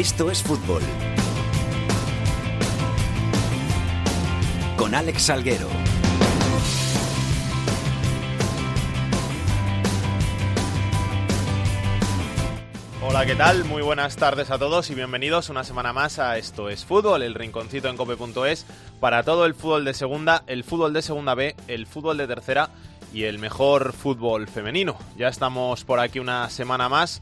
Esto es fútbol. Con Alex Salguero. Hola, ¿qué tal? Muy buenas tardes a todos y bienvenidos una semana más a Esto es Fútbol, el rinconcito en cope.es para todo el fútbol de segunda, el fútbol de segunda B, el fútbol de tercera y el mejor fútbol femenino. Ya estamos por aquí una semana más,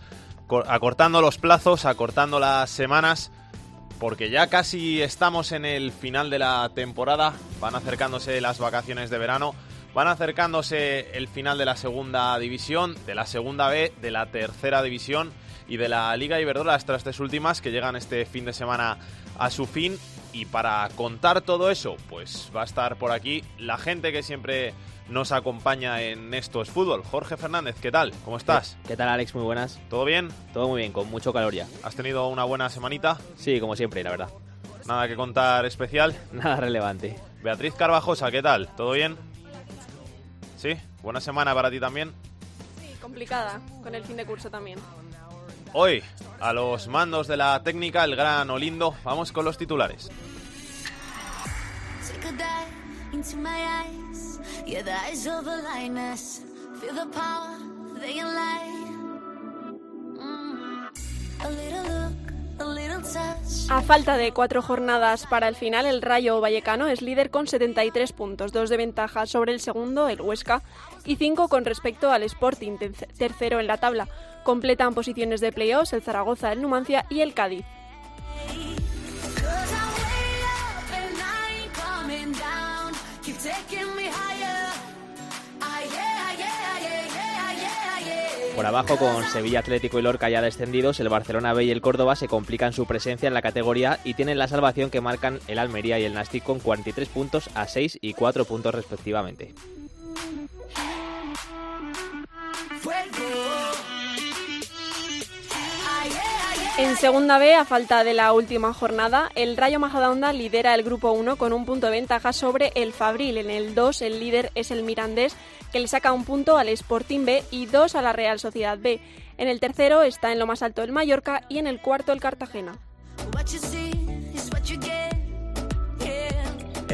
acortando los plazos, acortando las semanas, porque ya casi estamos en el final de la temporada, van acercándose las vacaciones de verano, van acercándose el final de la segunda división, de la segunda B, de la tercera división y de la Liga Iberdrola, estas tres últimas que llegan este fin de semana a su fin. Y para contar todo eso, pues va a estar por aquí la gente que siempre nos acompaña en Esto es Fútbol. Jorge Fernández, ¿qué tal? ¿Cómo estás? ¿Qué tal, Alex? Muy buenas. ¿Todo bien? Todo muy bien, con mucho calor ya. ¿Has tenido una buena semanita? Sí, como siempre, la verdad. ¿Nada que contar especial? Nada relevante. Beatriz Carvajosa, ¿qué tal? ¿Todo bien? ¿Sí? ¿Buena semana para ti también? Sí, complicada, con el fin de curso también. Hoy, a los mandos de la técnica, el gran Olindo, vamos con los titulares. A falta de cuatro jornadas para el final, el Rayo Vallecano es líder con 73 puntos, dos de ventaja sobre el segundo, el Huesca, y cinco con respecto al Sporting, tercero en la tabla. Completan posiciones de playoffs el Zaragoza, el Numancia y el Cádiz. Por abajo, con Sevilla Atlético y Lorca ya descendidos, el Barcelona B y el Córdoba se complican su presencia en la categoría y tienen la salvación que marcan el Almería y el Nastic con 43 puntos a 6 y 4 puntos respectivamente. En segunda B, a falta de la última jornada, el Rayo Majadahonda lidera el grupo 1 con un punto de ventaja sobre el Fabril. En el 2, el líder es el Mirandés, que le saca un punto al Sporting B y dos a la Real Sociedad B. En el tercero está en lo más alto el Mallorca y en el cuarto el Cartagena.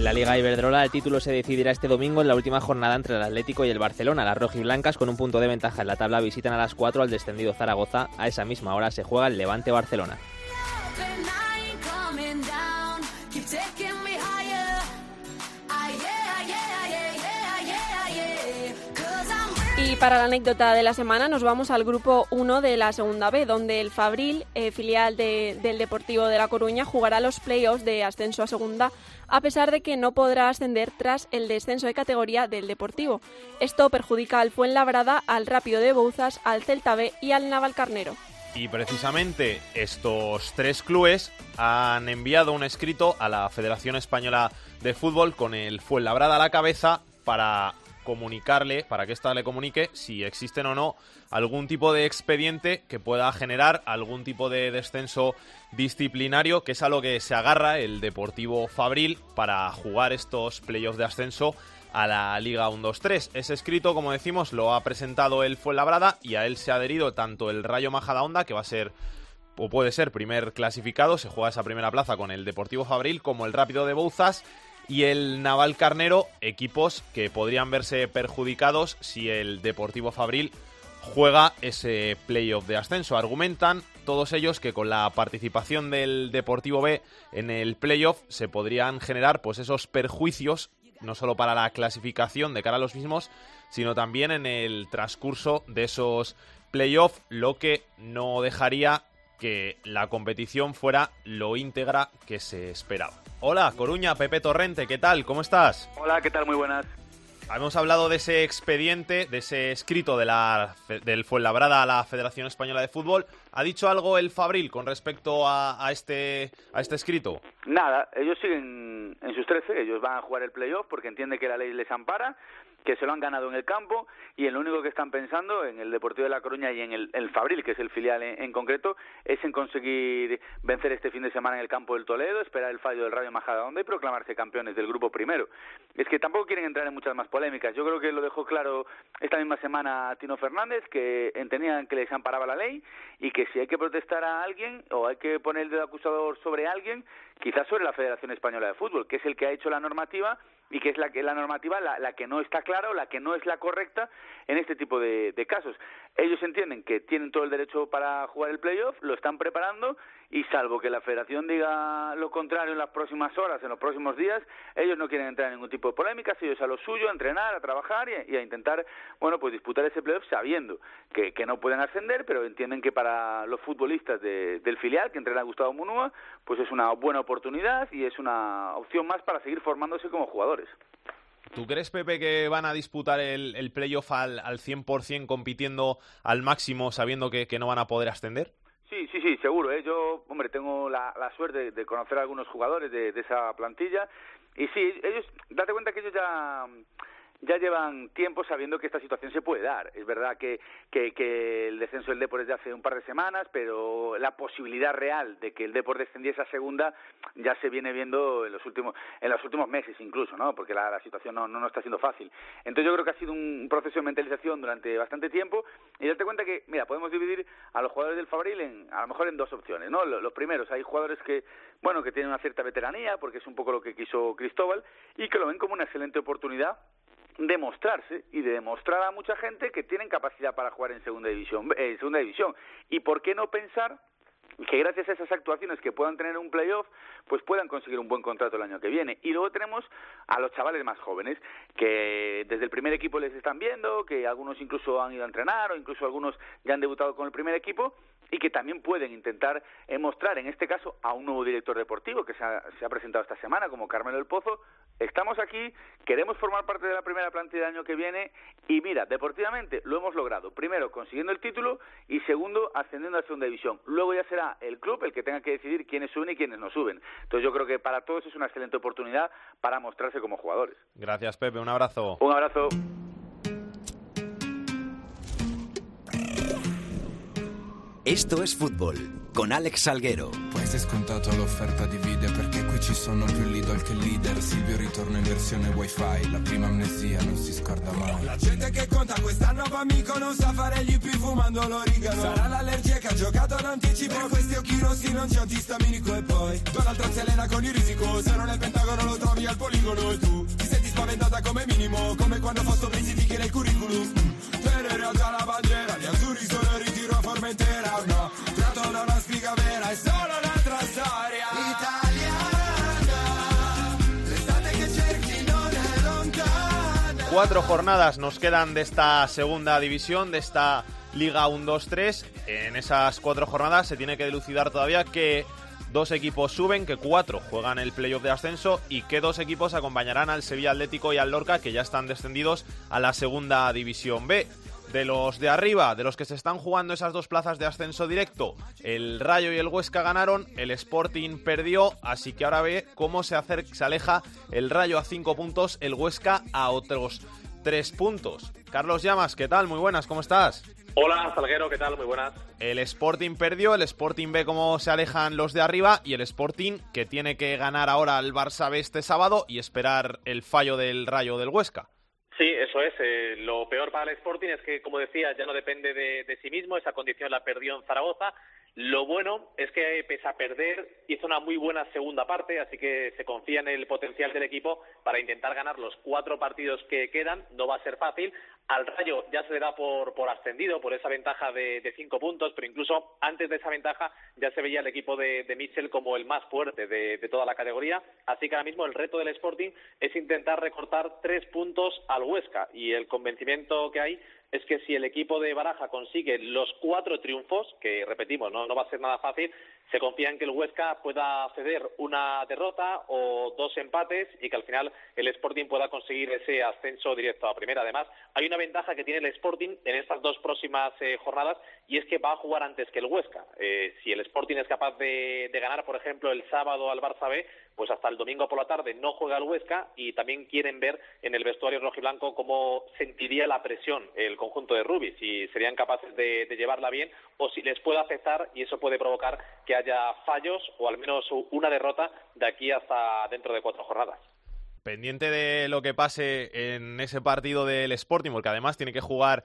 En la Liga Iberdrola el título se decidirá este domingo en la última jornada entre el Atlético y el Barcelona. Las rojiblancas con un punto de ventaja en la tabla visitan a las 4 al descendido Zaragoza. A esa misma hora se juega el Levante Barcelona. Y para la anécdota de la semana nos vamos al grupo 1 de la segunda B, donde el Fabril, eh, filial del Deportivo de La Coruña, jugará los playoffs de ascenso a segunda, a pesar de que no podrá ascender tras el descenso de categoría del Deportivo. Esto perjudica al Fuenlabrada, al Rápido de Bouzas, al Celta B y al Naval Carnero. Y precisamente estos tres clubes han enviado un escrito a la Federación Española de Fútbol con el Fuenlabrada a la cabeza para comunicarle, para que ésta le comunique si existen o no algún tipo de expediente que pueda generar algún tipo de descenso disciplinario, que es a lo que se agarra el Deportivo Fabril para jugar estos playoffs de ascenso a la Liga 1-2-3. Ese escrito, como decimos, lo ha presentado el Fuenlabrada y a él se ha adherido tanto el Rayo Majadahonda, que va a ser o puede ser primer clasificado, se juega esa primera plaza con el Deportivo Fabril, como el Rápido de Bouzas y el Naval Carnero, equipos que podrían verse perjudicados si el Deportivo Fabril juega ese playoff de ascenso. Argumentan todos ellos que con la participación del Deportivo B en el playoff se podrían generar pues esos perjuicios no solo para la clasificación de cara a los mismos, sino también en el transcurso de esos playoffs, lo que no dejaría que la competición fuera lo íntegra que se esperaba. Hola, Coruña, Pepe Torrente, ¿qué tal? ¿Cómo estás? Hola, ¿qué tal? Muy buenas. Hemos hablado de ese expediente, de ese escrito de la, del Fuenlabrada a la Federación Española de Fútbol. ¿Ha dicho algo el Fabril con respecto a, este, a este escrito? Nada, ellos siguen en sus 13, ellos van a jugar el playoff porque entiende que la ley les ampara que se lo han ganado en el campo y en lo único que están pensando en el Deportivo de La Coruña y en el, Fabril, que es el filial en, concreto, es en conseguir vencer este fin de semana en el campo del Toledo, esperar el fallo del Rayo Majadahonda y proclamarse campeones del grupo primero. Es que tampoco quieren entrar en muchas más polémicas. Yo creo que lo dejó claro esta misma semana Tino Fernández, que entendían que les amparaba la ley y que si hay que protestar a alguien o hay que poner el dedo acusador sobre alguien, quizás sobre la Federación Española de Fútbol, que es el que ha hecho la normativa y que es la, que la normativa la, la, que no está clara o la que no es la correcta en este tipo de, de, casos. Ellos entienden que tienen todo el derecho para jugar el playoff, lo están preparando y salvo que la federación diga lo contrario en las próximas horas, en los próximos días, ellos no quieren entrar en ningún tipo de polémicas, ellos a lo suyo, a entrenar, a trabajar y, a intentar, bueno, pues disputar ese playoff sabiendo que, no pueden ascender, pero entienden que para los futbolistas del filial, que entrena Gustavo Munúa, pues es una buena oportunidad y es una opción más para seguir formándose como jugadores. ¿Tú crees, Pepe, que van a disputar el, playoff al, al 100% compitiendo al máximo sabiendo que no van a poder ascender? Sí, sí, sí, seguro. ¿eh? Yo, hombre, tengo la, la suerte de, conocer a algunos jugadores de, de, esa plantilla y sí, ellos, date cuenta que ellos ya ya llevan tiempo sabiendo que esta situación se puede dar. Es verdad que, que, que el descenso del Depor es de hace un par de semanas, pero la posibilidad real de que el Depor descendiese a segunda ya se viene viendo en los últimos, en los últimos meses incluso, ¿no? Porque la, situación no, no, está siendo fácil. Entonces yo creo que ha sido un proceso de mentalización durante bastante tiempo y date cuenta que, mira, podemos dividir a los jugadores del Fabril en, a lo mejor en dos opciones, ¿no? Los, los primeros, hay jugadores que, bueno, que tienen una cierta veteranía, porque es un poco lo que quiso Cristóbal, y que lo ven como una excelente oportunidad demostrarse y de demostrar a mucha gente que tienen capacidad para jugar en segunda división, eh, segunda división. Y por qué no pensar que gracias a esas actuaciones que puedan tener un playoff, pues puedan conseguir un buen contrato el año que viene. Y luego tenemos a los chavales más jóvenes, que desde el primer equipo les están viendo, que algunos incluso han ido a entrenar o incluso algunos ya han debutado con el primer equipo y que también pueden intentar eh, mostrar, en este caso, a un nuevo director deportivo que se ha, se ha, presentado esta semana, como Carmelo El Pozo. Estamos aquí, queremos formar parte de la primera plantilla del año que viene y mira, deportivamente lo hemos logrado. Primero, consiguiendo el título y segundo, ascendiendo a la segunda división. Luego ya será el club el que tenga que decidir quiénes suben y quiénes no suben. Entonces yo creo que para todos es una excelente oportunidad para mostrarse como jugadores. Gracias, Pepe. Un abrazo. Un abrazo. Esto es fútbol con Alex Salguero. Pues è scontato l'offerta divide perché qui ci sono più Lidl che leader. Silvio ritorna in versione wifi, la prima amnesia non si scorda mai. La gente che conta quest'anno va amico non sa fare gli IP fumando l'origano. Sarà l'allergia che ha giocato d'anticipo. Per questi occhi rossi non c'è antistaminico e poi Donald Trump si allena con il risico. Se non è Pentagono lo trovi al poligono e tu ti senti spaventata come minimo, come quando ti chiede il curriculum. Per in realtà la bandiera storia. Cuatro jornadas nos quedan de esta segunda división, de esta Liga 1-2-3. En esas cuatro jornadas se tiene que dilucidar todavía que dos equipos suben, que cuatro juegan el playoff de ascenso y que dos equipos acompañarán al Sevilla Atlético y al Lorca, que ya están descendidos a la segunda división B de los de arriba, de los que se están jugando esas dos plazas de ascenso directo, el Rayo y el Huesca ganaron, el Sporting perdió, así que ahora ve cómo se, acerca, se aleja el Rayo a cinco puntos, el Huesca a otros tres puntos. Carlos Llamas, ¿qué tal? Muy buenas, ¿cómo estás? Hola, Salguero, ¿qué tal? Muy buenas. El Sporting perdió, el Sporting ve cómo se alejan los de arriba y el Sporting que tiene que ganar ahora al Barça B este sábado y esperar el fallo del Rayo del Huesca. Sí, eso es. Eh, lo peor para el Sporting es que, como decía, ya no depende de, de, sí mismo. Esa condición la perdió en Zaragoza. Lo bueno es que, pese a perder, hizo una muy buena segunda parte, así que se confía en el potencial del equipo para intentar ganar los cuatro partidos que quedan. No va a ser fácil. Al Rayo ya se le da por, por ascendido, por esa ventaja de, cinco puntos, pero incluso antes de esa ventaja ya se veía el equipo de, de Mitchell como el más fuerte de, de, toda la categoría. Así que ahora mismo el reto del Sporting es intentar recortar tres puntos al Huesca y el convencimiento que hay es que si el equipo de Baraja consigue los cuatro triunfos, que repetimos, no, no va a ser nada fácil, se confía en que el Huesca pueda ceder una derrota o dos empates y que al final el Sporting pueda conseguir ese ascenso directo a primera. Además, hay una ventaja que tiene el Sporting en estas dos próximas eh, jornadas y es que va a jugar antes que el Huesca. Eh, si el Sporting es capaz de, ganar, por ejemplo, el sábado al Barça B, pues hasta el domingo por la tarde no juega el Huesca y también quieren ver en el vestuario rojiblanco cómo sentiría la presión el conjunto de Rubí, si serían capaces de llevarla bien o si les puede afectar y eso puede provocar que haya fallos o al menos una derrota de aquí hasta dentro de cuatro jornadas. Pendiente de lo que pase en ese partido del Sporting, porque además tiene que jugar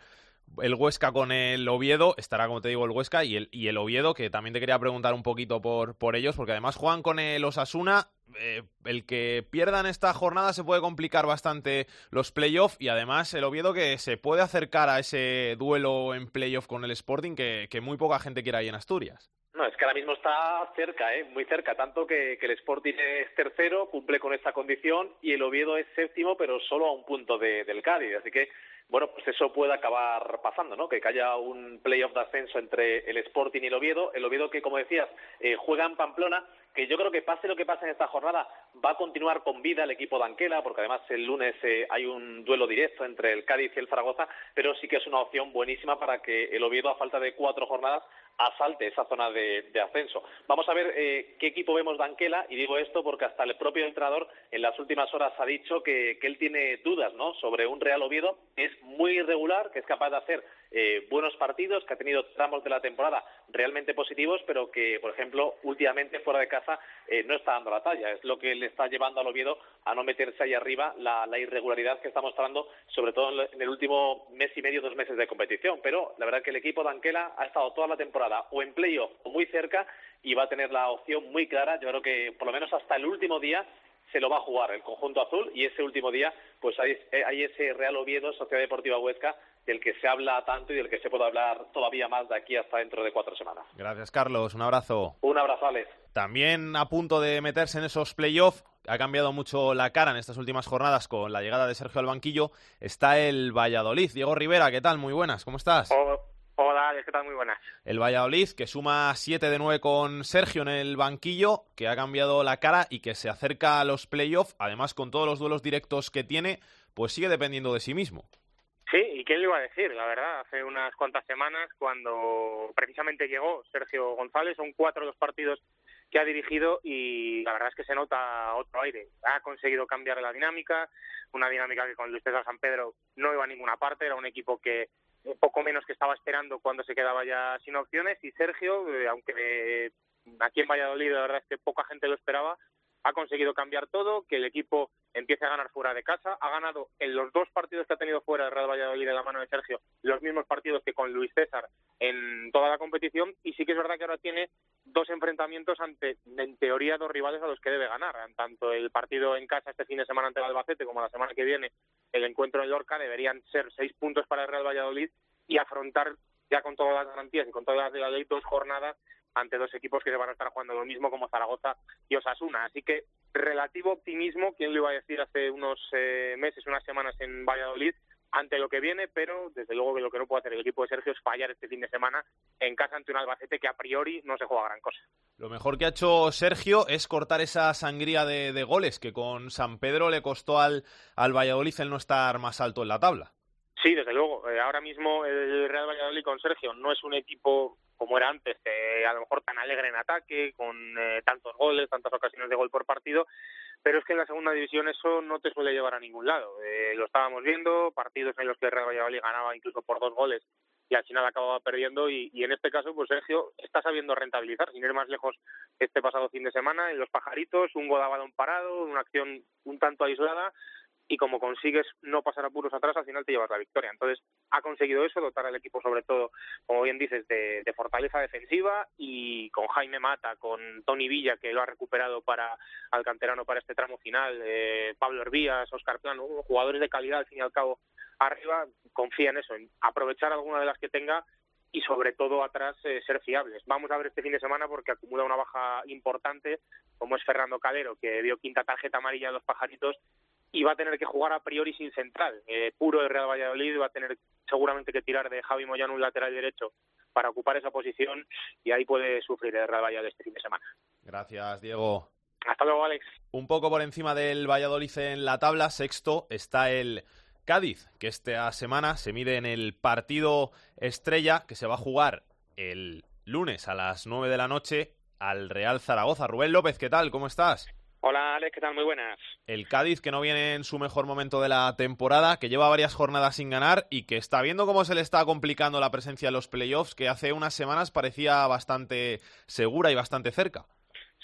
el Huesca con el Oviedo, estará como te digo el Huesca y el, Oviedo, que también te quería preguntar un poquito por, por ellos, porque además juegan con el Osasuna, eh, el que pierdan esta jornada se puede complicar bastante los playoffs y además el Oviedo que se puede acercar a ese duelo en playoff con el Sporting que, que muy poca gente quiere ahí en Asturias. No, es que ahora mismo está cerca, ¿eh? muy cerca, tanto que, que, el Sporting es tercero, cumple con esta condición, y el Oviedo es séptimo, pero solo a un punto de, del Cádiz. Así que bueno, pues eso puede acabar pasando, ¿no? Que haya un playoff de ascenso entre el Sporting y el Oviedo. El Oviedo que, como decías, eh, juega en Pamplona, que yo creo que pase lo que pase en esta jornada, va a continuar con vida el equipo de Anquela, porque además el lunes eh, hay un duelo directo entre el Cádiz y el Zaragoza, pero sí que es una opción buenísima para que el Oviedo, a falta de cuatro jornadas, asalte esa zona de, ascenso. Vamos a ver eh, qué equipo vemos de Anquela, y digo esto porque hasta el propio entrenador en las últimas horas ha dicho que, que él tiene dudas ¿no? sobre un Real Oviedo que es muy irregular, que es capaz de hacer eh, buenos partidos, que ha tenido tramos de la temporada realmente positivos, pero que, por ejemplo, últimamente fuera de casa eh, no está dando la talla. Es lo que le está llevando al Oviedo a no meterse ahí arriba la, la irregularidad que está mostrando, sobre todo en el último mes y medio, dos meses de competición. Pero la verdad que el equipo de Anquela ha estado toda la temporada o en playoff o muy cerca y va a tener la opción muy clara. Yo creo que por lo menos hasta el último día se lo va a jugar el conjunto azul y ese último día pues hay, hay ese Real Oviedo, Sociedad Deportiva Huesca, del que se habla tanto y del que se puede hablar todavía más de aquí hasta dentro de cuatro semanas. Gracias, Carlos. Un abrazo. Un abrazo, Alex. También a punto de meterse en esos playoffs, ha cambiado mucho la cara en estas últimas jornadas con la llegada de Sergio al banquillo, está el Valladolid. Diego Rivera, ¿qué tal? Muy buenas, ¿cómo estás? Oh. Hola, ¿qué tal? Muy buenas. El Valladolid, que suma 7 de 9 con Sergio en el banquillo, que ha cambiado la cara y que se acerca a los playoffs, además con todos los duelos directos que tiene, pues sigue dependiendo de sí mismo. Sí, ¿y quién le iba a decir? La verdad, hace unas cuantas semanas, cuando precisamente llegó Sergio González, son cuatro los partidos que ha dirigido y la verdad es que se nota otro aire. Ha conseguido cambiar la dinámica, una dinámica que con Luis César San Pedro no iba a ninguna parte, era un equipo que poco menos que estaba esperando cuando se quedaba ya sin opciones y Sergio, eh, aunque eh, aquí en Valladolid la verdad es que poca gente lo esperaba, ha conseguido cambiar todo, que el equipo empiece a ganar fuera de casa, ha ganado en los dos partidos que ha tenido fuera el Real Valladolid de la mano de Sergio, los mismos partidos que con Luis César en toda la competición. Y sí que es verdad que ahora tiene dos enfrentamientos ante, en teoría, dos rivales a los que debe ganar, tanto el partido en casa este fin de semana ante el Albacete como la semana que viene el encuentro en Lorca deberían ser seis puntos para el Real Valladolid y afrontar ya con todas las garantías y con todas las de la ley dos jornadas ante dos equipos que se van a estar jugando lo mismo como Zaragoza y Osasuna. Así que relativo optimismo, ¿quién lo iba a decir hace unos eh, meses, unas semanas en Valladolid? ante lo que viene, pero desde luego que lo que no puede hacer el equipo de Sergio es fallar este fin de semana en casa ante un Albacete que a priori no se juega gran cosa. Lo mejor que ha hecho Sergio es cortar esa sangría de, de goles que con San Pedro le costó al, al Valladolid el no estar más alto en la tabla. Sí, desde luego. Eh, ahora mismo el Real Valladolid con Sergio no es un equipo como era antes, eh, a lo mejor tan alegre en ataque, con eh, tantos goles, tantas ocasiones de gol por partido, pero es que en la segunda división eso no te suele llevar a ningún lado. Eh, lo estábamos viendo, partidos en los que el Real Valladolid ganaba incluso por dos goles y al final acababa perdiendo y, en este caso pues Sergio está sabiendo rentabilizar, sin ir más lejos este pasado fin de semana en los pajaritos, un gol a parado, una acción un tanto aislada y como consigues no pasar apuros atrás, al final te llevas la victoria. Entonces, ha conseguido eso, dotar al equipo sobre todo, como bien dices, de, de, fortaleza defensiva y con Jaime Mata, con Tony Villa, que lo ha recuperado para al canterano para este tramo final, eh, Pablo Hervías, Oscar Plano, jugadores de calidad, al fin y al cabo, arriba, confía en eso, en aprovechar alguna de las que tenga y sobre todo atrás eh, ser fiables. Vamos a ver este fin de semana porque acumula una baja importante, como es Fernando Calero, que dio quinta tarjeta amarilla a los pajaritos y va a tener que jugar a priori sin central. Eh, puro el Real Valladolid va a tener seguramente que tirar de Javi Moyano un lateral derecho para ocupar esa posición y ahí puede sufrir el Real Valladolid este fin de semana. Gracias, Diego. Hasta luego, Alex. Un poco por encima del Valladolid en la tabla, sexto está el Cádiz, que esta semana se mide en el partido estrella que se va a jugar el lunes a las nueve de la noche al Real Zaragoza. Rubén López, ¿qué tal? ¿Cómo estás? Hola Alex, ¿qué tal? Muy buenas. El Cádiz que no viene en su mejor momento de la temporada, que lleva varias jornadas sin ganar y que está viendo cómo se le está complicando la presencia en los playoffs, que hace unas semanas parecía bastante segura y bastante cerca.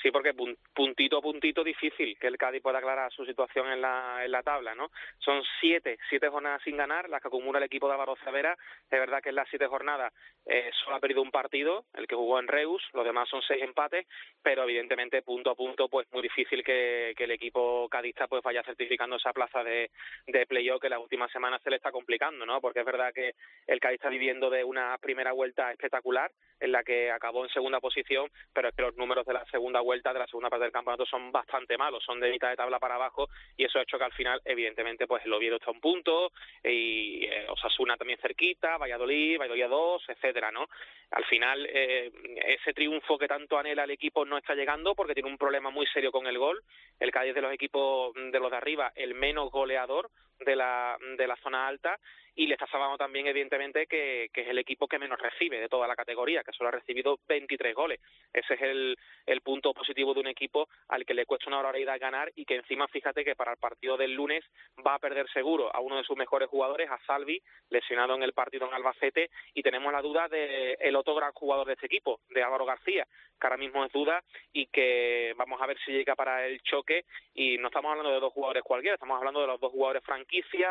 Sí, porque puntito a puntito difícil que el Cádiz pueda aclarar su situación en la, en la tabla, ¿no? Son siete, siete jornadas sin ganar, las que acumula el equipo de Álvaro Zavera. Es verdad que en las siete jornadas eh, solo ha perdido un partido, el que jugó en Reus, los demás son seis empates, pero evidentemente punto a punto pues muy difícil que, que el equipo cadista pues vaya certificando esa plaza de, de playoff que las últimas semanas se le está complicando, ¿no? Porque es verdad que el Cádiz está viviendo de una primera vuelta espectacular en la que acabó en segunda posición, pero es que los números de la segunda vuelta, de la segunda parte del campeonato son bastante malos, son de mitad de tabla para abajo y eso ha hecho que al final, evidentemente, pues el Oviedo está a un punto y eh, Osasuna también cerquita, Valladolid, Valladolid 2, etcétera, ¿no? Al final, eh, ese triunfo que tanto anhela el equipo no está llegando porque tiene un problema muy serio con el gol. El Cádiz de los equipos de los de arriba, el menos goleador de la, de la zona alta y le está salvando también evidentemente que, que, es el equipo que menos recibe de toda la categoría, que solo ha recibido 23 goles. Ese es el, el punto positivo de un equipo al que le cuesta una barbaridad ganar y que encima fíjate que para el partido del lunes va a perder seguro a uno de sus mejores jugadores, a Salvi, lesionado en el partido en Albacete y tenemos la duda de el otro gran jugador de este equipo, de Álvaro García, que ahora mismo es duda y que vamos a ver si llega para el choque y no estamos hablando de dos jugadores cualquiera, estamos hablando de los dos jugadores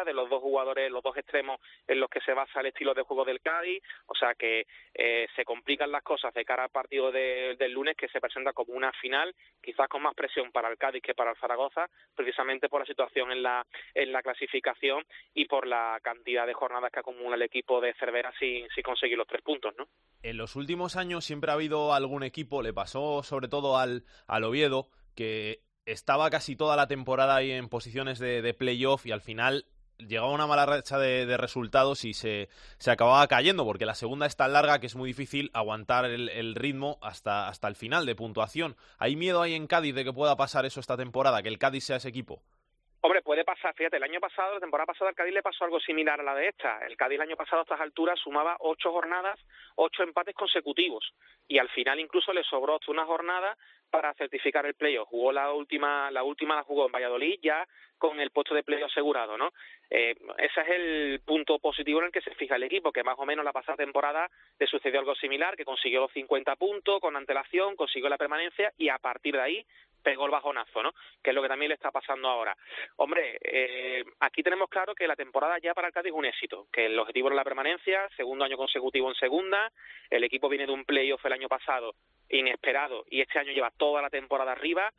de los dos jugadores, los dos extremos en los que se basa el estilo de juego del Cádiz, o sea que eh, se complican las cosas de cara al partido de, del lunes que se presenta como una final, quizás con más presión para el Cádiz que para el Zaragoza, precisamente por la situación en la, en la clasificación y por la cantidad de jornadas que acumula el equipo de Cervera sin, sin conseguir los tres puntos, ¿no? En los últimos años siempre ha habido algún equipo, le pasó sobre todo al, al Oviedo, que estaba casi toda la temporada ahí en posiciones de, playoff y al final llegaba una mala racha de, resultados y se, se, acababa cayendo, porque la segunda es tan larga que es muy difícil aguantar el, ritmo hasta, hasta el final de puntuación. ¿Hay miedo ahí en Cádiz de que pueda pasar eso esta temporada, que el Cádiz sea ese equipo? Hombre, puede pasar, fíjate, el año pasado, la temporada pasada, al Cádiz le pasó algo similar a la de esta. El Cádiz el año pasado a estas alturas sumaba ocho jornadas, ocho empates consecutivos. Y al final incluso le sobró una jornada para certificar el playoff. Jugó la última, la última la jugó en Valladolid ya con el puesto de playoff asegurado, ¿no? Eh, ese es el punto positivo en el que se fija el equipo, que más o menos la pasada temporada le sucedió algo similar, que consiguió los 50 puntos con antelación, consiguió la permanencia y a partir de ahí pegó el bajonazo, ¿no? Que es lo que también le está pasando ahora. Hombre, eh, aquí tenemos claro que la temporada ya para el Cádiz es un éxito, que el objetivo era la permanencia, segundo año consecutivo en segunda, el equipo viene de un playoff el año pasado inesperado y este año lleva toda la temporada arriba.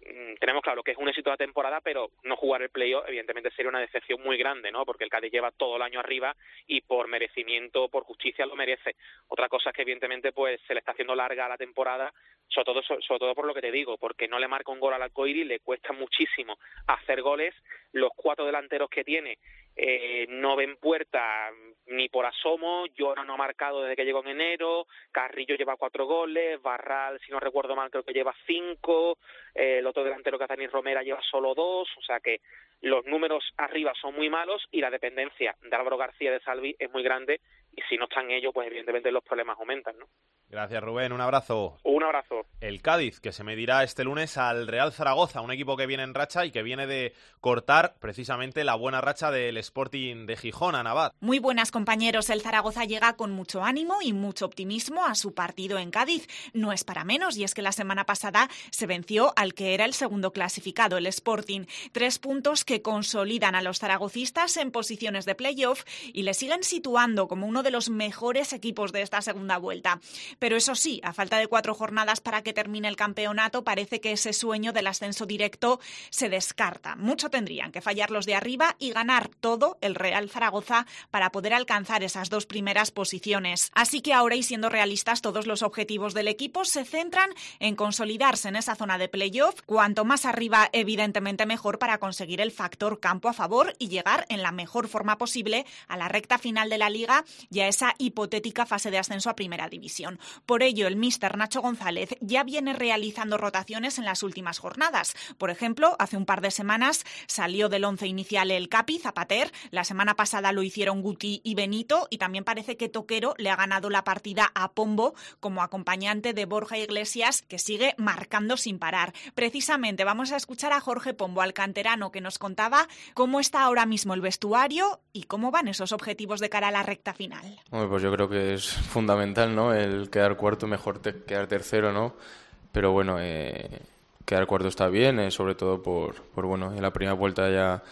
Mm, tenemos claro que es un éxito la temporada, pero no jugar el playoff evidentemente sería una decepción muy grande, ¿no? Porque el Cádiz lleva todo el año arriba y por merecimiento, por justicia lo merece. Otra cosa es que evidentemente pues se le está haciendo larga la temporada, sobre todo sobre todo por lo que te digo, porque no le marca un gol al Alcoiri, le cuesta muchísimo hacer goles, los cuatro delanteros que tiene eh, no ven puerta ni por asomo, Llora no ha marcado desde que llegó en enero, Carrillo lleva cuatro goles, Barral, si no recuerdo mal, creo que lleva cinco, eh, el otro delantero Cataní Romera lleva solo dos, o sea que los números arriba son muy malos y la dependencia de Álvaro García de Salvi es muy grande y si no están ellos, pues evidentemente los problemas aumentan, ¿no? Gracias, Rubén. Un abrazo. Un abrazo. El Cádiz, que se medirá este lunes al Real Zaragoza, un equipo que viene en racha y que viene de cortar precisamente la buena racha del Sporting de Gijón, Navad. Muy buenas, compañeros. El Zaragoza llega con mucho ánimo y mucho optimismo a su partido en Cádiz. No es para menos, y es que la semana pasada se venció al que era el segundo clasificado, el Sporting. Tres puntos que consolidan a los zaragocistas en posiciones de playoff y le siguen situando como uno de los mejores equipos de esta segunda vuelta. Pero eso sí, a falta de cuatro jornadas para que termine el campeonato, parece que ese sueño del ascenso directo se descarta. Mucho tendrían que fallar los de arriba y ganar todo el Real Zaragoza para poder alcanzar esas dos primeras posiciones. Así que ahora, y siendo realistas, todos los objetivos del equipo se centran en consolidarse en esa zona de playoff. Cuanto más arriba, evidentemente mejor para conseguir el factor campo a favor y llegar en la mejor forma posible a la recta final de la liga y a esa hipotética fase de ascenso a primera división. Por ello, el míster Nacho González ya viene realizando rotaciones en las últimas jornadas. Por ejemplo, hace un par de semanas salió del once inicial el Capi Zapater, la semana pasada lo hicieron Guti y Benito y también parece que Toquero le ha ganado la partida a Pombo como acompañante de Borja Iglesias que sigue marcando sin parar. Precisamente vamos a escuchar a Jorge Pombo, al canterano, que nos contaba cómo está ahora mismo el vestuario y cómo van esos objetivos de cara a la recta final. Pues yo creo que es fundamental, ¿no? El quedar cuarto, mejor quedar tercero, ¿no? Pero bueno, eh, quedar cuarto está bien, eh, sobre todo por, por, bueno, en la primera vuelta ya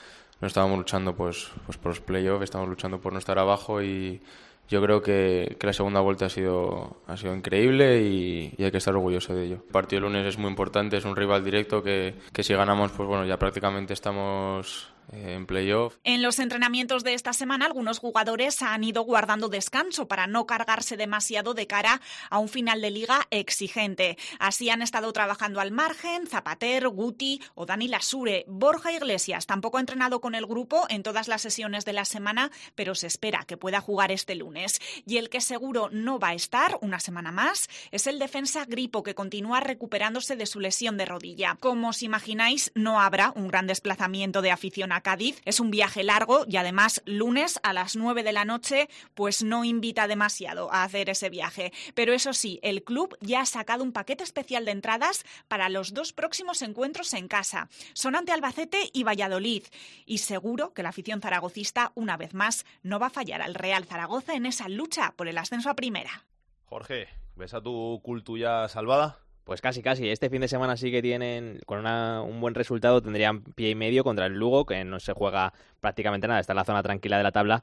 no estábamos luchando pues, pues por los playoffs, estamos luchando por no estar abajo y yo creo que, que, la segunda vuelta ha sido, ha sido increíble y, y, hay que estar orgulloso de ello. El partido del lunes es muy importante, es un rival directo que, que si ganamos, pues bueno, ya prácticamente estamos en playoff. En los entrenamientos de esta semana, algunos jugadores han ido guardando descanso para no cargarse demasiado de cara a un final de liga exigente. Así han estado trabajando al margen Zapater, Guti o Dani Lasure. Borja Iglesias tampoco ha entrenado con el grupo en todas las sesiones de la semana, pero se espera que pueda jugar este lunes. Y el que seguro no va a estar una semana más es el defensa Gripo, que continúa recuperándose de su lesión de rodilla. Como os imagináis, no habrá un gran desplazamiento de afición Cádiz. Es un viaje largo y además lunes a las 9 de la noche pues no invita demasiado a hacer ese viaje. Pero eso sí, el club ya ha sacado un paquete especial de entradas para los dos próximos encuentros en casa. Son ante Albacete y Valladolid. Y seguro que la afición zaragocista, una vez más, no va a fallar al Real Zaragoza en esa lucha por el ascenso a primera. Jorge, ¿ves a tu culto ya salvada? Pues casi, casi. Este fin de semana sí que tienen, con un buen resultado, tendrían pie y medio contra el Lugo, que no se juega prácticamente nada, está en la zona tranquila de la tabla.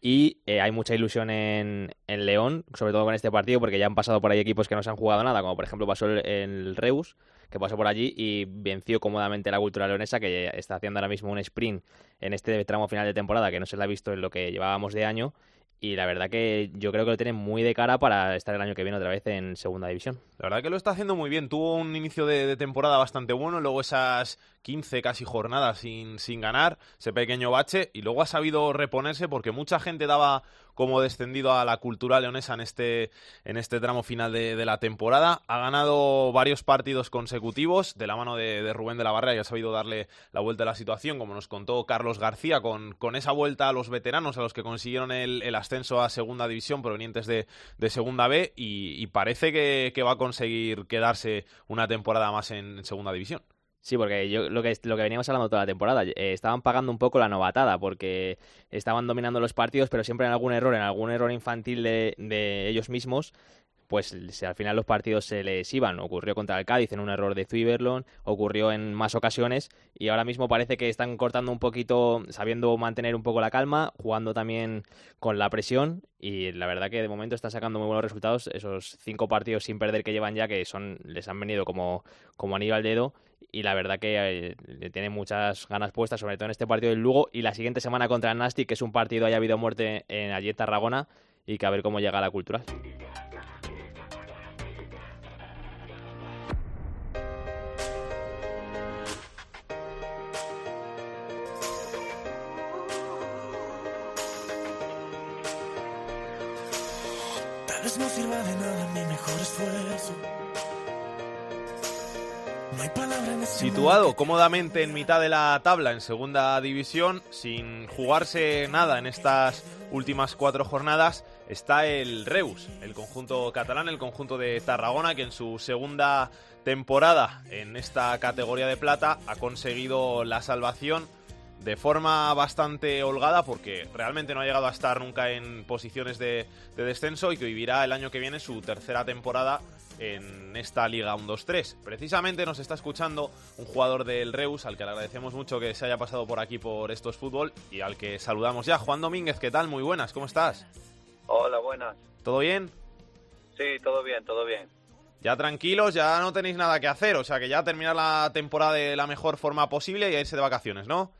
Y eh, hay mucha ilusión en, en, León, sobre todo con este partido, porque ya han pasado por ahí equipos que no se han jugado nada, como por ejemplo pasó el, el Reus, que pasó por allí y venció cómodamente la cultura leonesa, que está haciendo ahora mismo un sprint en este tramo final de temporada, que no se le ha visto en lo que llevábamos de año y la verdad que yo creo que lo tiene muy de cara para estar el año que viene otra vez en segunda división. La verdad que lo está haciendo muy bien. Tuvo un inicio de, temporada bastante bueno, luego esas 15 casi jornadas sin, sin ganar, ese pequeño bache, y luego ha sabido reponerse porque mucha gente daba como descendido a la cultura leonesa en este, en este tramo final de, la temporada. Ha ganado varios partidos consecutivos de la mano de, Rubén de la Barrera y ha sabido darle la vuelta a la situación, como nos contó Carlos García, con, con esa vuelta a los veteranos, a los que consiguieron el, ascenso a segunda división provenientes de, segunda B y, parece que va a conseguir quedarse una temporada más en segunda división. Sí, porque yo lo que, lo que veníamos hablando toda la temporada, eh, estaban pagando un poco la novatada, porque estaban dominando los partidos, pero siempre en algún error, en algún error infantil de, de ellos mismos, pues al final los partidos se les iban. Ocurrió contra el Cádiz en un error de Zuiberlon, ocurrió en más ocasiones y ahora mismo parece que están cortando un poquito, sabiendo mantener un poco la calma, jugando también con la presión y la verdad que de momento están sacando muy buenos resultados. Esos cinco partidos sin perder que llevan ya, que son les han venido como, como anillo al dedo y la verdad que eh, le tiene muchas ganas puestas, sobre todo en este partido del Lugo y la siguiente semana contra el Nasti, que es un partido haya habido muerte en allí en Tarragona y que a ver cómo llega la cultural. No sirva de nada mi mejor esfuerzo Situado cómodamente en mitad de la tabla en segunda división, sin jugarse nada en estas últimas cuatro jornadas, está el Reus, el conjunto catalán, el conjunto de Tarragona, que en su segunda temporada en esta categoría de plata ha conseguido la salvación de forma bastante holgada porque realmente no ha llegado a estar nunca en posiciones de, de descenso y que vivirá el año que viene su tercera temporada en esta Liga 1-2-3. Precisamente nos está escuchando un jugador del Reus, al que le agradecemos mucho que se haya pasado por aquí por estos fútbol y al que saludamos ya. Juan Domínguez, ¿qué tal? Muy buenas, ¿cómo estás? Hola, buenas. ¿Todo bien? Sí, todo bien, todo bien. Ya tranquilos, ya no tenéis nada que hacer, o sea que ya terminar la temporada de la mejor forma posible y a irse de vacaciones, ¿no?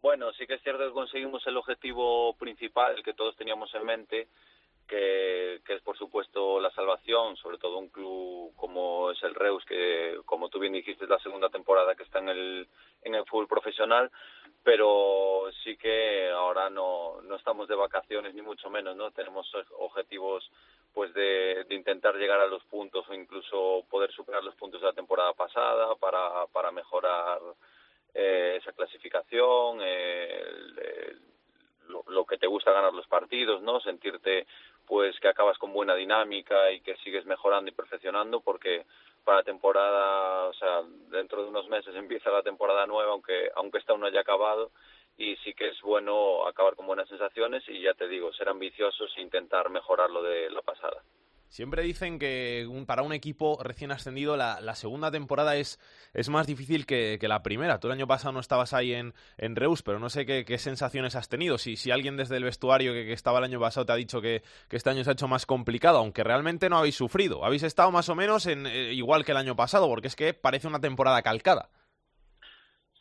Bueno, sí que es cierto que conseguimos el objetivo principal, el que todos teníamos en mente, que, es por supuesto la salvación, sobre todo un club como es el Reus, que como tú bien dijiste es la segunda temporada que está en el, en el fútbol profesional, pero sí que ahora no, no estamos de vacaciones ni mucho menos, ¿no? Tenemos objetivos pues de, intentar llegar a los puntos o incluso poder superar los puntos de la temporada pasada para, para mejorar eh, esa clasificación, lo, que te gusta ganar los partidos, ¿no? Sentirte pues que acabas con buena dinámica y que sigues mejorando y perfeccionando porque para temporada, o sea, dentro de unos meses empieza la temporada nueva, aunque aunque esta no haya acabado y sí que es bueno acabar con buenas sensaciones y ya te digo, ser ambiciosos e intentar mejorar lo de la pasada. Siempre dicen que para un equipo recién ascendido la, segunda temporada es, es más difícil que, la primera. Tú el año pasado no estabas ahí en, en Reus, pero no sé qué, sensaciones has tenido. Si, si alguien desde el vestuario que, estaba el año pasado te ha dicho que, este año se ha hecho más complicado, aunque realmente no habéis sufrido. Habéis estado más o menos en, eh, igual que el año pasado, porque es que parece una temporada calcada.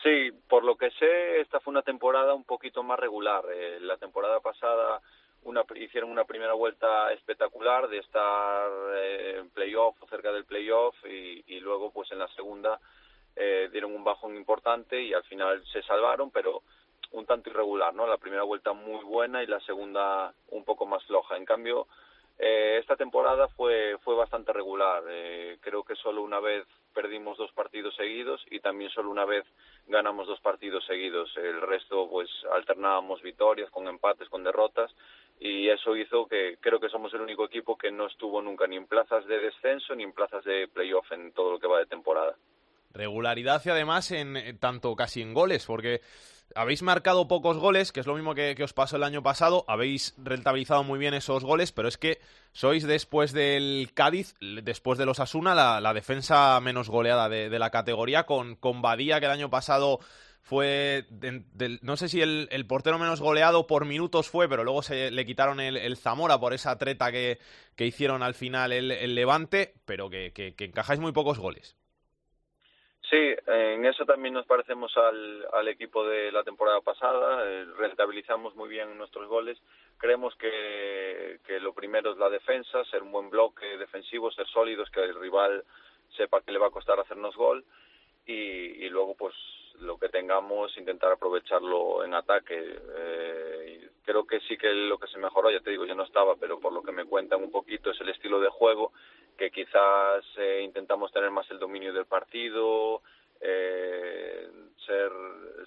Sí, por lo que sé, esta fue una temporada un poquito más regular. Eh, la temporada pasada una, hicieron una primera vuelta espectacular de estar eh, en playoff o cerca del playoff y, y luego pues en la segunda eh, dieron un bajón importante y al final se salvaron, pero un tanto irregular, ¿no? La primera vuelta muy buena y la segunda un poco más floja. En cambio, eh, esta temporada fue, fue bastante regular. Eh, creo que solo una vez perdimos dos partidos seguidos y también solo una vez ganamos dos partidos seguidos. El resto, pues, alternábamos victorias con empates, con derrotas y eso hizo que creo que somos el único equipo que no estuvo nunca ni en plazas de descenso ni en plazas de playoff en todo lo que va de temporada. Regularidad y además en tanto casi en goles, porque habéis marcado pocos goles, que es lo mismo que, os pasó el año pasado, habéis rentabilizado muy bien esos goles, pero es que sois después del Cádiz, después de los Asuna, la, defensa menos goleada de, la categoría, con, con Badía, que el año pasado fue, no sé si el, portero menos goleado por minutos fue, pero luego se le quitaron el, Zamora por esa treta que, hicieron al final el, Levante, pero que encajáis muy pocos goles. Sí, en eso también nos parecemos al, al equipo de la temporada pasada, eh, rentabilizamos muy bien nuestros goles, creemos que, que lo primero es la defensa, ser un buen bloque defensivo, ser sólidos, que el rival sepa que le va a costar hacernos gol. Y, y luego pues lo que tengamos intentar aprovecharlo en ataque. Eh, creo que sí que lo que se mejoró, ya te digo, yo no estaba, pero por lo que me cuentan un poquito es el estilo de juego, que quizás eh, intentamos tener más el dominio del partido, eh, ser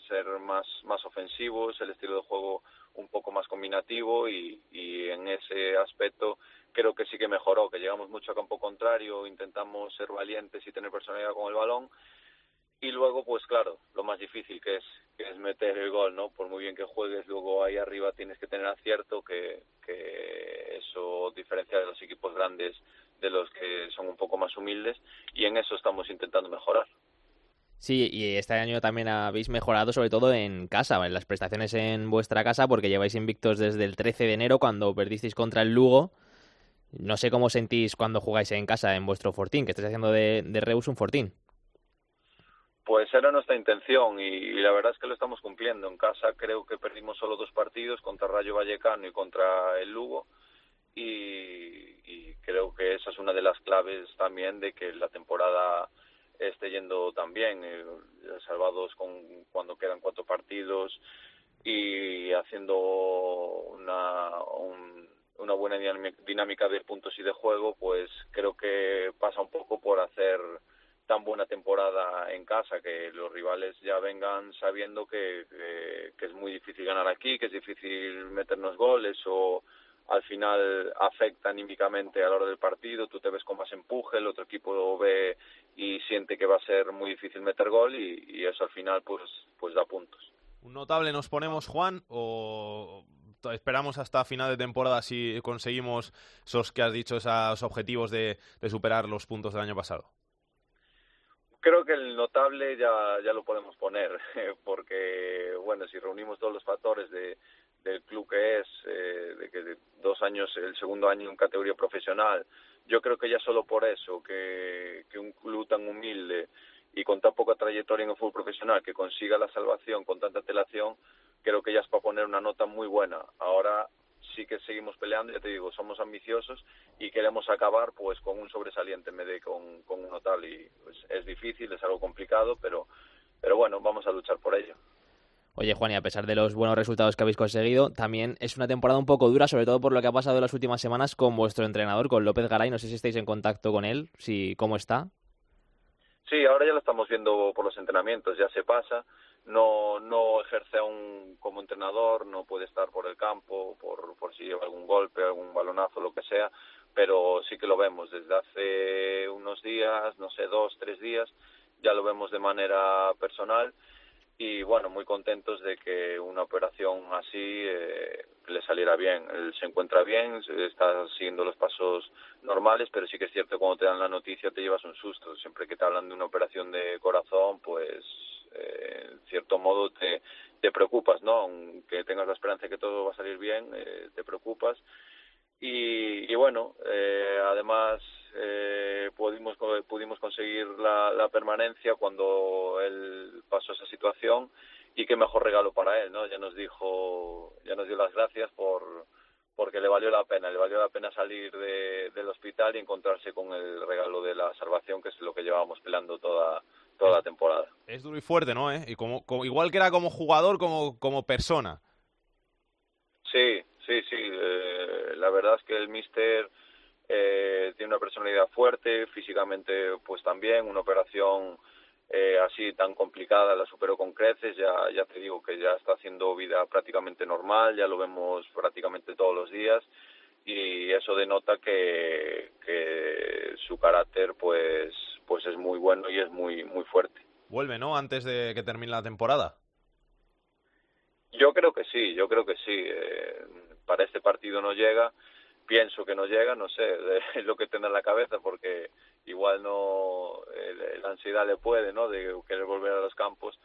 ser más más ofensivos, el estilo de juego un poco más combinativo y, y en ese aspecto creo que sí que mejoró, que llegamos mucho a campo contrario, intentamos ser valientes y tener personalidad con el balón y luego pues claro lo más difícil que es que es meter el gol no por muy bien que juegues luego ahí arriba tienes que tener acierto que, que eso diferencia de los equipos grandes de los que son un poco más humildes y en eso estamos intentando mejorar Sí, y este año también habéis mejorado sobre todo en casa, en las prestaciones en vuestra casa, porque lleváis invictos desde el 13 de enero cuando perdisteis contra el Lugo. No sé cómo sentís cuando jugáis en casa en vuestro Fortín, que estáis haciendo de, de Reus un Fortín. Pues era nuestra intención y, la verdad es que lo estamos cumpliendo. En casa creo que perdimos solo dos partidos contra Rayo Vallecano y contra el Lugo y, creo que esa es una de las claves también de que la temporada esté yendo tan bien, eh, salvados con cuando quedan cuatro partidos y haciendo una, una buena dinámica de puntos y de juego, pues creo que pasa un poco por hacer tan buena temporada en casa, que los rivales ya vengan sabiendo que, es muy difícil ganar aquí, que es difícil meternos goles o al final afecta anímicamente a la hora del partido, tú te ves con más empuje, el otro equipo lo ve y siente que va a ser muy difícil meter gol y, y eso al final pues, pues da puntos. ¿Un notable nos ponemos, Juan, o esperamos hasta final de temporada si conseguimos esos que has dicho, esos objetivos de superar los puntos del año pasado? Creo que el notable ya, ya lo podemos poner, porque, bueno, si reunimos todos los factores de, del club que es, eh, de que dos años, el segundo año en categoría profesional, yo creo que ya solo por eso, que, que un club tan humilde y con tan poca trayectoria en el fútbol profesional, que consiga la salvación con tanta telación, creo que ya es para poner una nota muy buena. Ahora sí que seguimos peleando, ya te digo, somos ambiciosos y queremos acabar pues con un sobresaliente en vez de con, con un notable y pues, es difícil, es algo complicado, pero, pero bueno, vamos a luchar por ello. Oye, Juan, y a pesar de los buenos resultados que habéis conseguido, también es una temporada un poco dura, sobre todo por lo que ha pasado las últimas semanas con vuestro entrenador, con López Garay. No sé si estáis en contacto con él, si cómo está. Sí, ahora ya lo estamos viendo por los entrenamientos, ya se pasa. No, no ejerce aún como entrenador, no puede estar por el campo, por, por si lleva algún golpe, algún balonazo, lo que sea, pero sí que lo vemos desde hace unos días, no sé, dos, tres días, ya lo vemos de manera personal y bueno, muy contentos de que una operación así eh, le saliera bien. Él se encuentra bien, está siguiendo los pasos normales, pero sí que es cierto cuando te dan la noticia te llevas un susto. Siempre que te hablan de una operación de corazón, pues eh, en cierto modo te, te preocupas, ¿no? Aunque tengas la esperanza de que todo va a salir bien, eh, te preocupas. Y, y bueno, eh, además eh, pudimos pudimos conseguir la, la, permanencia cuando él pasó esa situación y qué mejor regalo para él no ya nos dijo ya nos dio las gracias por porque le valió la pena le valió la pena salir de, del hospital y encontrarse con el regalo de la salvación que es lo que llevábamos peleando toda toda la temporada. Es duro y fuerte no ¿Eh? y como, como, igual que era como jugador como como persona. Sí sí sí eh, la verdad es que el mister eh, tiene una personalidad fuerte, físicamente pues también, una operación eh, así tan complicada la superó con creces, ya, ya te digo que ya está haciendo vida prácticamente normal, ya lo vemos prácticamente todos los días y eso denota que, que su carácter pues pues es muy bueno y es muy muy fuerte. Vuelve, ¿no? Antes de que termine la temporada. Yo creo que sí, yo creo que sí. Eh, para este partido no llega pienso que no llega, no sé, es lo que tiene en la cabeza porque igual no la ansiedad le puede, ¿no? De querer volver a los campos,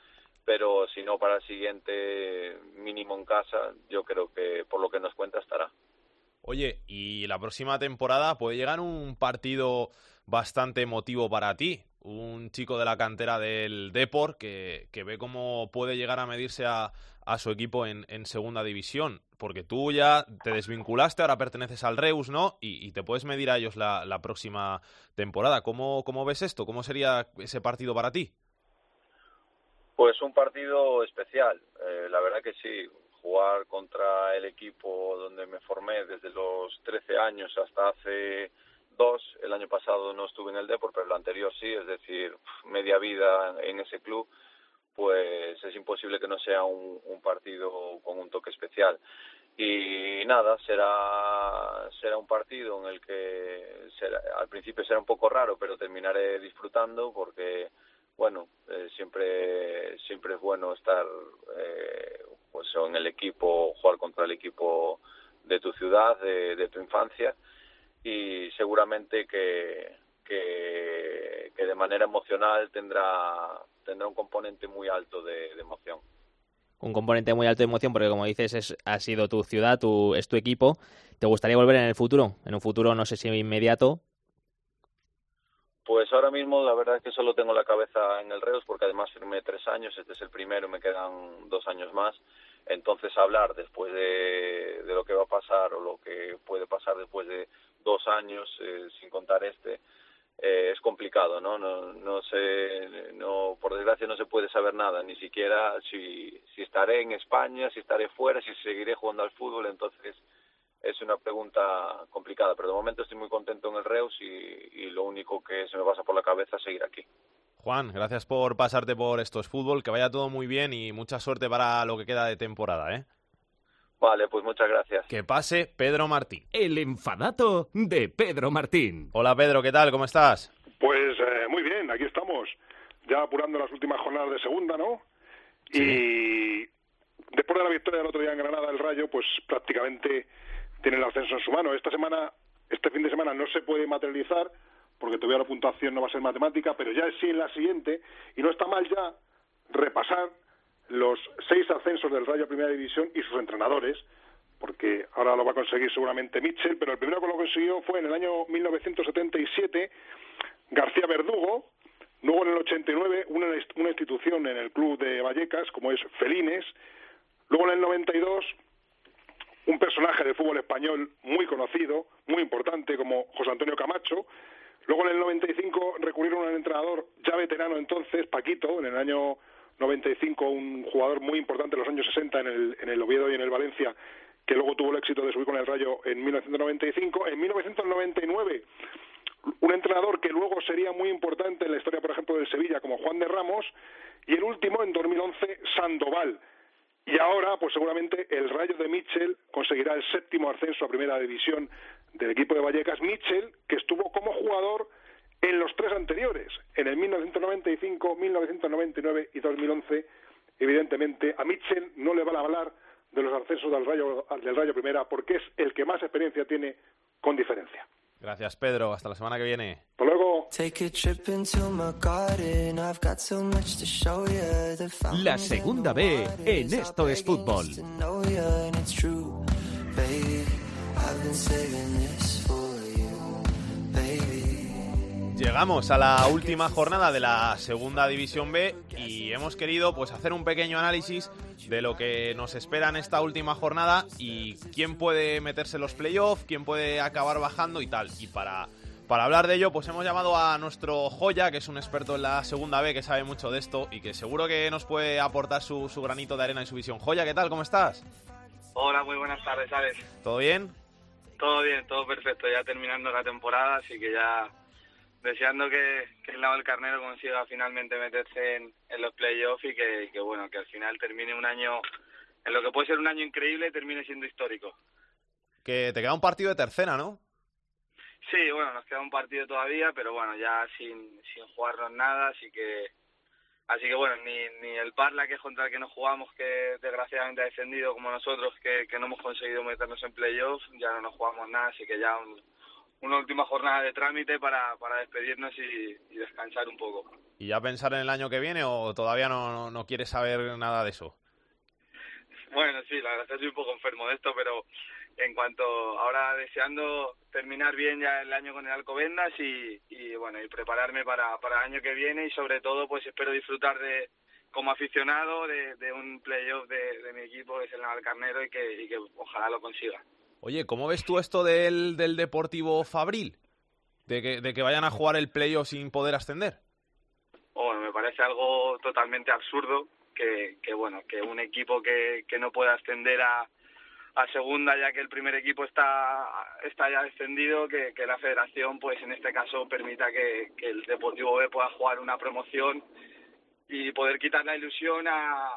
pero si no para el siguiente mínimo en casa, yo creo que por lo que nos cuenta estará. Oye, y la próxima temporada puede llegar un partido bastante emotivo para ti. Un chico de la cantera del Deport que, que ve cómo puede llegar a medirse a, a su equipo en, segunda división. Porque tú ya te desvinculaste, ahora perteneces al Reus, ¿no? Y, te puedes medir a ellos la, la próxima temporada. ¿Cómo, ¿Cómo ves esto? ¿Cómo sería ese partido para ti? Pues un partido especial. Eh, la verdad que sí, jugar contra el equipo donde me formé desde los 13 años hasta hace dos. El año pasado no estuve en el Depor, pero el anterior sí, es decir, media vida en ese club, pues es imposible que no sea un, partido con un toque especial. Y nada, será, será un partido en el que al principio será un poco raro, pero terminaré disfrutando porque bueno, eh, siempre siempre es bueno estar eh, pues en el equipo, jugar contra el equipo de tu ciudad, de tu infancia y seguramente que, que, que, de manera emocional tendrá tendrá un componente muy alto de, de, emoción. Un componente muy alto de emoción porque como dices es, ha sido tu ciudad, tu, es tu equipo. ¿Te gustaría volver en el futuro? En un futuro no sé si inmediato, pues ahora mismo la verdad es que solo tengo la cabeza en el Reus porque además firmé tres años, este es el primero y me quedan dos años más. Entonces hablar después de, de lo que va a pasar o lo que puede pasar después de dos años, eh, sin contar este, eh, es complicado, ¿no? No, no sé, no, por desgracia no se puede saber nada, ni siquiera si, si estaré en España, si estaré fuera, si seguiré jugando al fútbol, entonces es una pregunta complicada, pero de momento estoy muy contento en el Reus y, y, lo único que se me pasa por la cabeza es seguir aquí. Juan, gracias por pasarte por estos fútbol, que vaya todo muy bien y mucha suerte para lo que queda de temporada, ¿eh? Vale, pues muchas gracias. Que pase Pedro Martín. El enfadato de Pedro Martín. Hola Pedro, ¿qué tal? ¿Cómo estás? Pues eh, muy bien, aquí estamos, ya apurando las últimas jornadas de segunda, ¿no? Sí. Y después de la victoria del otro día en Granada, el Rayo, pues prácticamente tiene el ascenso en su mano. Esta semana, este fin de semana no se puede materializar porque todavía la puntuación no va a ser matemática, pero ya es sí en la siguiente y no está mal ya repasar los seis ascensos del Rayo a Primera División y sus entrenadores, porque ahora lo va a conseguir seguramente Mitchell, pero el primero que lo consiguió fue en el año 1977 García Verdugo, luego en el 89 una, una institución en el club de Vallecas como es Felines, luego en el 92 un personaje del fútbol español muy conocido, muy importante, como José Antonio Camacho. Luego en el 95 recurrieron a un entrenador ya veterano entonces, Paquito, en el año 95, un jugador muy importante en los años 60 en el, en el Oviedo y en el Valencia, que luego tuvo el éxito de subir con el Rayo en 1995. En 1999, un entrenador que luego sería muy importante en la historia, por ejemplo, del Sevilla, como Juan de Ramos, y el último, en 2011, Sandoval. Y ahora, pues seguramente el Rayo de Mitchell conseguirá el séptimo ascenso a Primera División del equipo de Vallecas. Mitchell, que estuvo como jugador en los tres anteriores, en el 1995, 1999 y 2011. Evidentemente, a Mitchell no le va a hablar de los ascensos del Rayo, del Rayo Primera porque es el que más experiencia tiene con diferencia. Gracias, Pedro. Hasta la semana que viene. Hasta luego. La segunda B en Esto es Fútbol. Llegamos a la última jornada de la Segunda División B y hemos querido pues hacer un pequeño análisis de lo que nos espera en esta última jornada y quién puede meterse en los playoffs, quién puede acabar bajando y tal. Y para, para hablar de ello, pues hemos llamado a nuestro Joya, que es un experto en la Segunda B, que sabe mucho de esto y que seguro que nos puede aportar su, su granito de arena y su visión. Joya, ¿qué tal? ¿Cómo estás? Hola, muy buenas tardes, ¿sabes? ¿Todo bien? Todo bien, todo perfecto. Ya terminando la temporada, así que ya deseando que, que el del Carnero consiga finalmente meterse en, los playoffs y que, bueno, que al final termine un año, en lo que puede ser un año increíble, termine siendo histórico. Que te queda un partido de tercera, ¿no? Sí, bueno, nos queda un partido todavía, pero bueno, ya sin, sin jugarnos nada, así que así que bueno, ni, ni el Parla, que es contra el que nos jugamos, que desgraciadamente ha descendido como nosotros, que, que no hemos conseguido meternos en playoffs, ya no nos jugamos nada, así que ya un, una última jornada de trámite para, para despedirnos y, descansar un poco. ¿Y ya pensar en el año que viene o todavía no, no, quieres saber nada de eso? Bueno, sí, la verdad es que estoy un poco enfermo de esto, pero en cuanto ahora deseando terminar bien ya el año con el Alcobendas y, y bueno, y prepararme para, para el año que viene y sobre todo pues espero disfrutar de como aficionado de, de un playoff de, de mi equipo que es el Navalcarnero y que, y que ojalá lo consiga. Oye, ¿cómo ves tú esto del, del Deportivo Fabril? De que, de que vayan a jugar el playoff sin poder ascender. Bueno, me parece algo totalmente absurdo que, que bueno, que un equipo que, que no pueda ascender a, a segunda ya que el primer equipo está está ya descendido que, que la federación pues en este caso permita que, que el Deportivo B pueda jugar una promoción y poder quitar la ilusión a,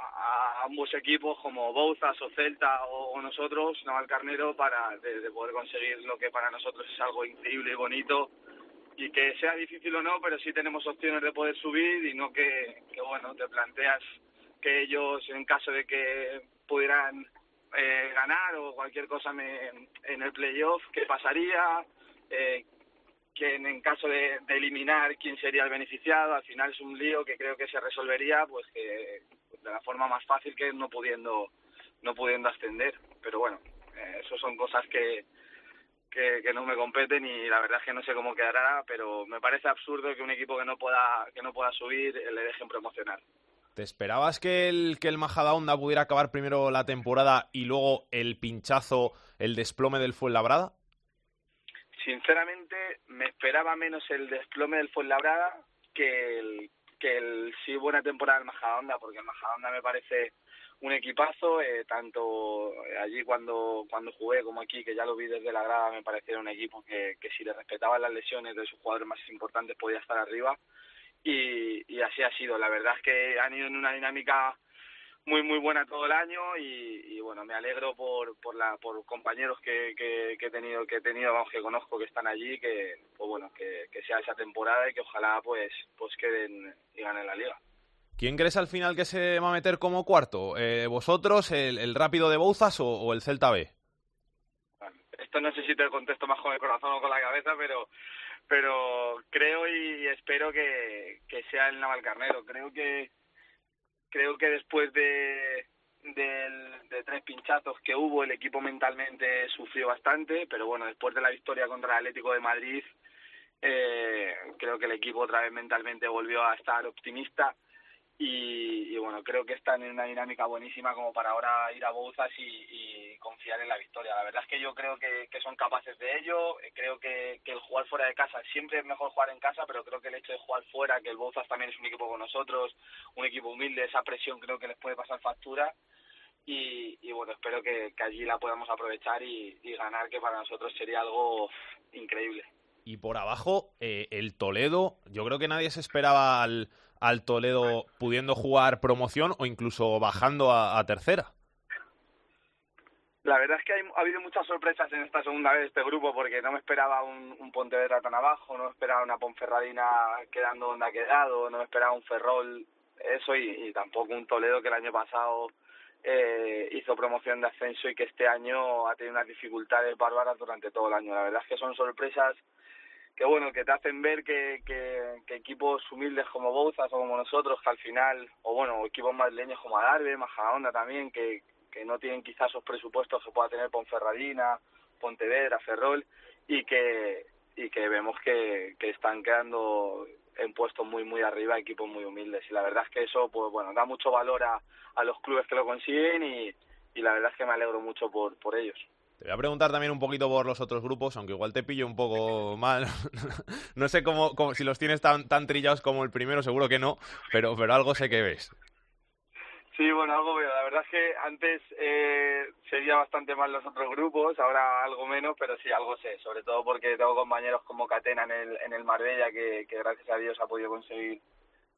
ambos equipos como Bouzas o Celta o, nosotros, Naval Carnero, para de, poder conseguir lo que para nosotros es algo increíble y bonito. Y que sea difícil o no, pero sí tenemos opciones de poder subir y no que, que bueno, te planteas que ellos en caso de que pudieran eh, ganar o cualquier cosa me, en el playoff, qué pasaría, eh, que en caso de, eliminar quién sería el beneficiado, al final es un lío que creo que se resolvería pues que de la forma más fácil que no pudiendo no pudiendo ascender, pero bueno, eh, eso son cosas que, que, que no me competen y la verdad es que no sé cómo quedará, pero me parece absurdo que un equipo que no pueda que no pueda subir eh, le dejen promocionar. ¿Te esperabas que el que el Majadahonda pudiera acabar primero la temporada y luego el pinchazo, el desplome del Fuenlabrada? Sinceramente me esperaba menos el desplome del Fuenlabrada que el que el sí buena temporada del Majadahonda porque el Majadahonda me parece un equipazo eh, tanto allí cuando cuando jugué como aquí que ya lo vi desde la grada me parecía un equipo que, que si le respetaban las lesiones de sus jugadores más importantes podía estar arriba. Y, y así ha sido. La verdad es que han ido en una dinámica muy muy buena todo el año y, bueno me alegro por por la por compañeros que, que, he tenido que he tenido vamos que conozco que están allí que pues bueno que, que sea esa temporada y que ojalá pues pues queden y ganen la liga ¿Quién crees al final que se va a meter como cuarto? Eh, ¿Vosotros, el, el Rápido de Bouzas o, o, el Celta B? esto no sé si te contesto más con el corazón o con la cabeza, pero pero creo y espero que, que sea el Navalcarnero. Creo que, creo que después de, de, tres pinchazos que hubo, el equipo mentalmente sufrió bastante, pero bueno, después de la victoria contra el Atlético de Madrid, eh, creo que el equipo otra vez mentalmente volvió a estar optimista y, bueno, creo que están en una dinámica buenísima como para ahora ir a Bouzas y, confiar en la victoria. La verdad es que yo creo que, son capaces de ello, creo que, el jugar fuera de casa, siempre es mejor jugar en casa, pero creo que el hecho de jugar fuera, que el Bouzas también es un equipo con nosotros, un equipo humilde, esa presión creo que les puede pasar factura. Y, bueno, espero que, allí la podamos aprovechar y, ganar, que para nosotros sería algo increíble. Y por abajo, eh, el Toledo, yo creo que nadie se esperaba al, al Toledo pudiendo jugar promoción o incluso bajando a, tercera? La verdad es que ha habido muchas sorpresas en esta segunda vez de este grupo porque no me esperaba un, un Pontevedra tan abajo, no me esperaba una Ponferradina quedando donde ha quedado, no me esperaba un Ferrol, eso y, tampoco un Toledo que el año pasado eh, hizo promoción de ascenso y que este año ha tenido unas dificultades bárbaras durante todo el año. La verdad es que son sorpresas que bueno, que te hacen ver que, que, equipos humildes como Bouzas o como nosotros, que al final, o bueno, equipos madrileños como Adarve, Majadahonda también, que, que no tienen quizás esos presupuestos que pueda tener Ponferradina, Pontevedra, Ferrol, y que, y que vemos que, que están quedando en puestos muy muy arriba equipos muy humildes y la verdad es que eso pues bueno da mucho valor a, a los clubes que lo consiguen y, y la verdad es que me alegro mucho por, por ellos. Te voy a preguntar también un poquito por los otros grupos, aunque igual te pillo un poco mal. no sé cómo, si los tienes tan, tan trillados como el primero, seguro que no, pero, pero algo sé que ves. Sí, bueno, algo veo. La verdad es que antes eh, seguía bastante mal los otros grupos, ahora algo menos, pero sí, algo sé. Sobre todo porque tengo compañeros como Catena en el, en el Marbella, que, que gracias a Dios ha podido conseguir,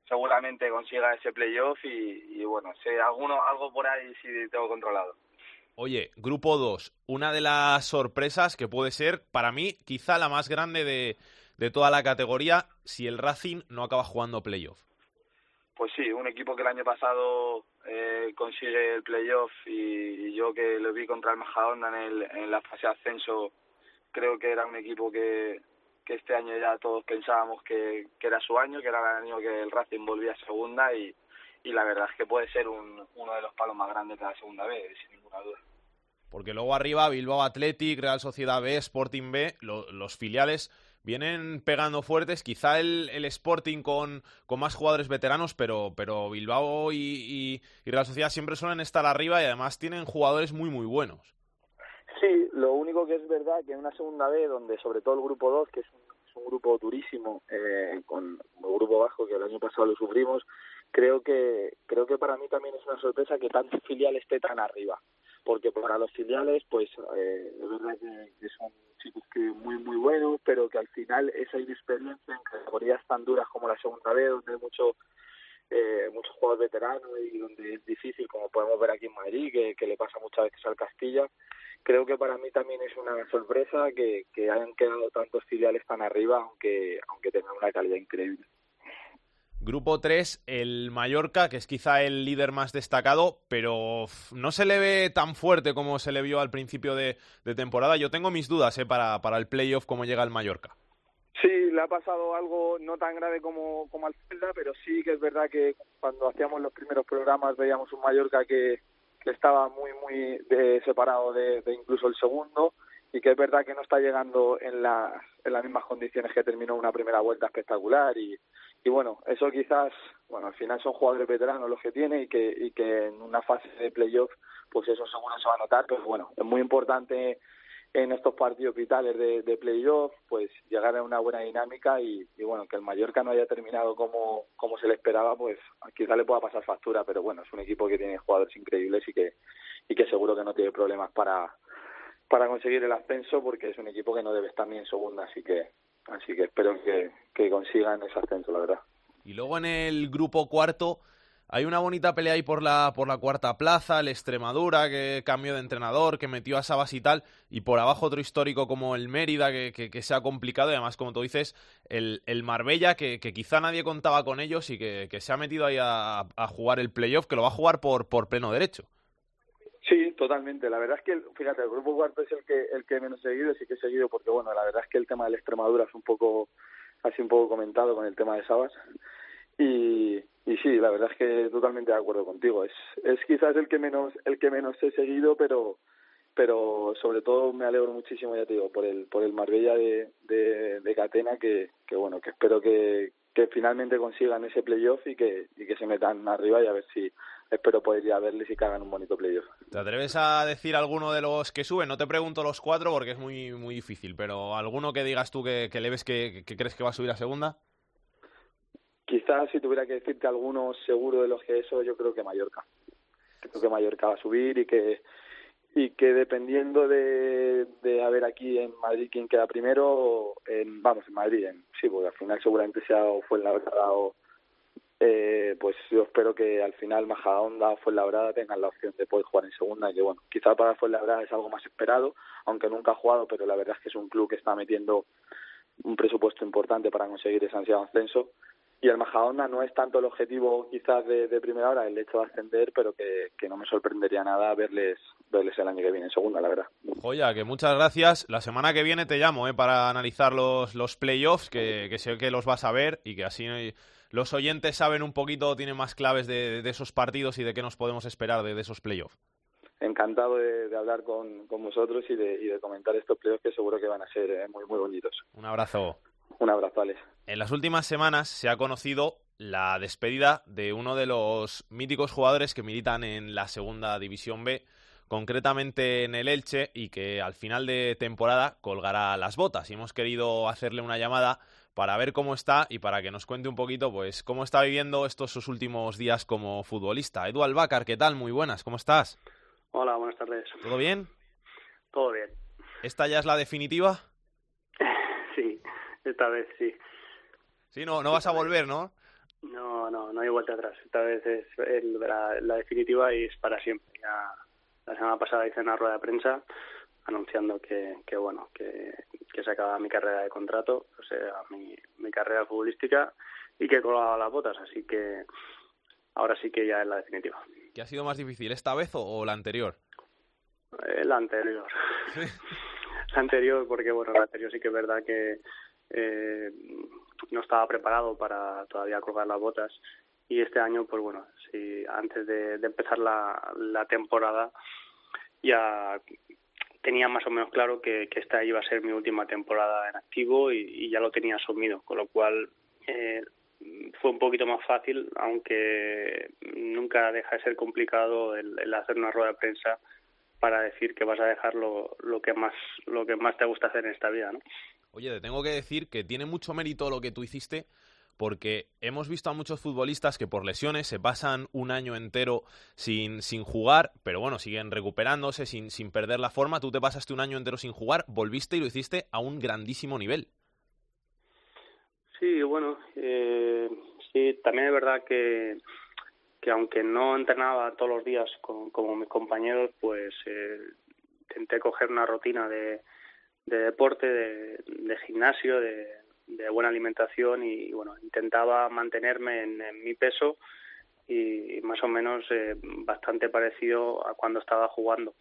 seguramente consiga ese playoff y, y bueno, sé, alguno, algo por ahí sí tengo controlado. Oye, grupo 2, una de las sorpresas que puede ser, para mí, quizá la más grande de, de toda la categoría, si el Racing no acaba jugando playoff. Pues sí, un equipo que el año pasado eh, consigue el playoff y, yo que lo vi contra el Majadahonda en, el, en la fase de ascenso, creo que era un equipo que, que este año ya todos pensábamos que, que era su año, que era el año que el Racing volvía a segunda y, y la verdad es que puede ser un, uno de los palos más grandes de la segunda vez, sin ninguna duda. Porque luego arriba Bilbao Athletic, Real Sociedad B, Sporting B, los filiales vienen pegando fuertes. Quizá el, el Sporting con, con, más jugadores veteranos, pero, pero Bilbao y, Real Sociedad siempre suelen estar arriba y además tienen jugadores muy, muy buenos. Sí, lo único que es verdad que en una segunda B, donde sobre todo el grupo 2, que es un, es un grupo durísimo, eh, con el grupo bajo, que el año pasado lo sufrimos, creo que creo que para mí también es una sorpresa que tanto filial esté tan arriba porque para los filiales pues eh, es verdad que, son chicos que muy muy buenos pero que al final esa inexperiencia en categorías tan duras como la segunda B donde hay mucho eh, muchos jugadores veteranos y donde es difícil como podemos ver aquí en Madrid que, le pasa muchas veces al Castilla creo que para mí también es una sorpresa que, que hayan quedado tantos filiales tan arriba aunque aunque tengan una calidad increíble Grupo 3, el Mallorca, que es quizá el líder más destacado, pero no se le ve tan fuerte como se le vio al principio de, temporada. Yo tengo mis dudas ¿eh? para, para el playoff, cómo llega el Mallorca. Sí, le ha pasado algo no tan grave como, como al Celta, pero sí que es verdad que cuando hacíamos los primeros programas veíamos un Mallorca que, que estaba muy, muy separado de, de, incluso el segundo y que es verdad que no está llegando en las, en las mismas condiciones que terminó una primera vuelta espectacular y, y bueno, eso quizás, bueno, al final son jugadores veteranos los que tiene y que, y que en una fase de playoff, pues eso seguro se va a notar, pero bueno, es muy importante en estos partidos vitales de, de playoff, pues llegar a una buena dinámica y, y, bueno, que el Mallorca no haya terminado como, como se le esperaba, pues quizás le pueda pasar factura, pero bueno, es un equipo que tiene jugadores increíbles y que, y que seguro que no tiene problemas para, para conseguir el ascenso porque es un equipo que no debe estar ni en segunda, así que Así que espero que, que consigan ese ascenso, la verdad. Y luego en el grupo cuarto hay una bonita pelea ahí por la, por la cuarta plaza, el Extremadura que cambió de entrenador, que metió a Sabas y tal, y por abajo otro histórico como el Mérida, que, que, se ha complicado, y además, como tú dices, el, el Marbella, que, quizá nadie contaba con ellos y que, que se ha metido ahí a, a jugar el playoff, que lo va a jugar por, por pleno derecho. Totalmente. La verdad es que, fíjate, el grupo cuarto es el que el que menos seguido, sí que he seguido porque, bueno, la verdad es que el tema de la Extremadura es un poco, así un poco comentado con el tema de Sabas. Y, y sí, la verdad es que totalmente de acuerdo contigo. Es, es quizás el que menos, el que menos he seguido, pero, pero sobre todo me alegro muchísimo, ya te digo, por el, por el Marbella de, de, de Catena, que, que bueno, que espero que, que finalmente consigan ese playoff y que, y que se metan arriba y a ver si espero poder ir a verles y que hagan un bonito playoff. ¿Te atreves a decir alguno de los que suben? No te pregunto los cuatro porque es muy muy difícil, pero alguno que digas tú que, que le ves que, que crees que va a subir a segunda. Quizás si tuviera que decirte alguno seguro de los que eso, yo creo que Mallorca. Creo que Mallorca va a subir y que y que dependiendo de, de a ver aquí en Madrid quién queda primero, en, vamos, en Madrid, en, sí, porque al final seguramente sea o fue la verdad o eh, pues yo espero que al final Majadahonda o Fuenlabrada tengan la opción de poder jugar en segunda que bueno, quizá para Fuenlabrada es algo más esperado, aunque nunca ha jugado, pero la verdad es que es un club que está metiendo un presupuesto importante para conseguir ese ansiado ascenso y el Majadahonda no es tanto el objetivo quizás de, primera hora el hecho de ascender, pero que, que, no me sorprendería nada verles verles el año que viene en segunda, la verdad. Joya, que muchas gracias. La semana que viene te llamo eh, para analizar los, los playoffs, que, que sé que los vas a ver y que así los oyentes saben un poquito, tienen más claves de, de esos partidos y de qué nos podemos esperar de, de esos playoffs. Encantado de, de hablar con, con, vosotros y de, y de comentar estos playoffs que seguro que van a ser eh, muy, muy bonitos. Un abrazo. Un abrazo, Alex. En las últimas semanas se ha conocido la despedida de uno de los míticos jugadores que militan en la segunda división B, concretamente en el Elche, y que al final de temporada colgará las botas. Y hemos querido hacerle una llamada para ver cómo está y para que nos cuente un poquito, pues, cómo está viviendo estos sus últimos días como futbolista. Edu Albacar, ¿qué tal? Muy buenas, ¿cómo estás? Hola, buenas tardes. ¿Todo bien? Todo bien. ¿Esta ya es la definitiva? sí, esta vez sí. Sí, no, no vas a volver, ¿no? No, no, no hay vuelta atrás. Esta vez es el, la, la, definitiva y es para siempre. Ya, la semana pasada hice una rueda de prensa anunciando que, que bueno, que, que se acaba mi carrera de contrato, o sea, mi, mi carrera futbolística y que he colgado las botas, así que ahora sí que ya es la definitiva. ¿Qué ha sido más difícil, esta vez o, o la anterior? Eh, la anterior. ¿Sí? la anterior, porque bueno, la anterior sí que es verdad que eh, no estaba preparado para todavía colgar las botas y este año pues bueno sí antes de, de empezar la, la, temporada ya tenía más o menos claro que, que, esta iba a ser mi última temporada en activo y, y ya lo tenía asumido con lo cual eh, fue un poquito más fácil aunque nunca deja de ser complicado el, hacer una rueda de prensa para decir que vas a dejar lo, lo que más lo que más te gusta hacer en esta vida, ¿no? Oye, te tengo que decir que tiene mucho mérito lo que tú hiciste porque hemos visto a muchos futbolistas que por lesiones se pasan un año entero sin, sin jugar, pero bueno, siguen recuperándose sin, sin perder la forma. Tú te pasaste un año entero sin jugar, volviste y lo hiciste a un grandísimo nivel. Sí, bueno, eh, sí, también es verdad que que aunque no entrenaba todos los días con, como mis compañeros, pues eh, intenté coger una rutina de, de deporte, de, de gimnasio, de, de, buena alimentación y, bueno, intentaba mantenerme en, mi peso y, más o menos eh, bastante parecido a cuando estaba jugando.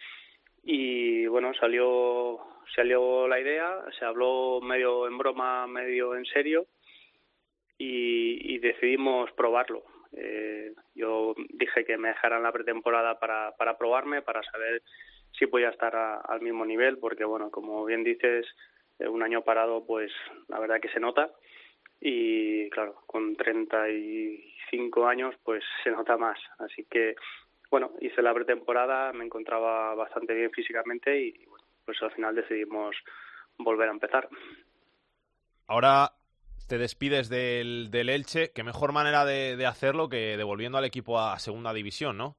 Y bueno, salió, salió la idea, se habló medio en broma, medio en serio y, y decidimos probarlo eh, yo dije que me dejaran la pretemporada para, para probarme, para saber si podía estar a, al mismo nivel, porque bueno, como bien dices, un año parado, pues la verdad que se nota y claro, con 35 años, pues se nota más. Así que bueno, hice la pretemporada, me encontraba bastante bien físicamente y bueno, pues al final decidimos volver a empezar. Ahora te despides del, del Elche, qué mejor manera de, de, hacerlo que devolviendo al equipo a segunda división, ¿no?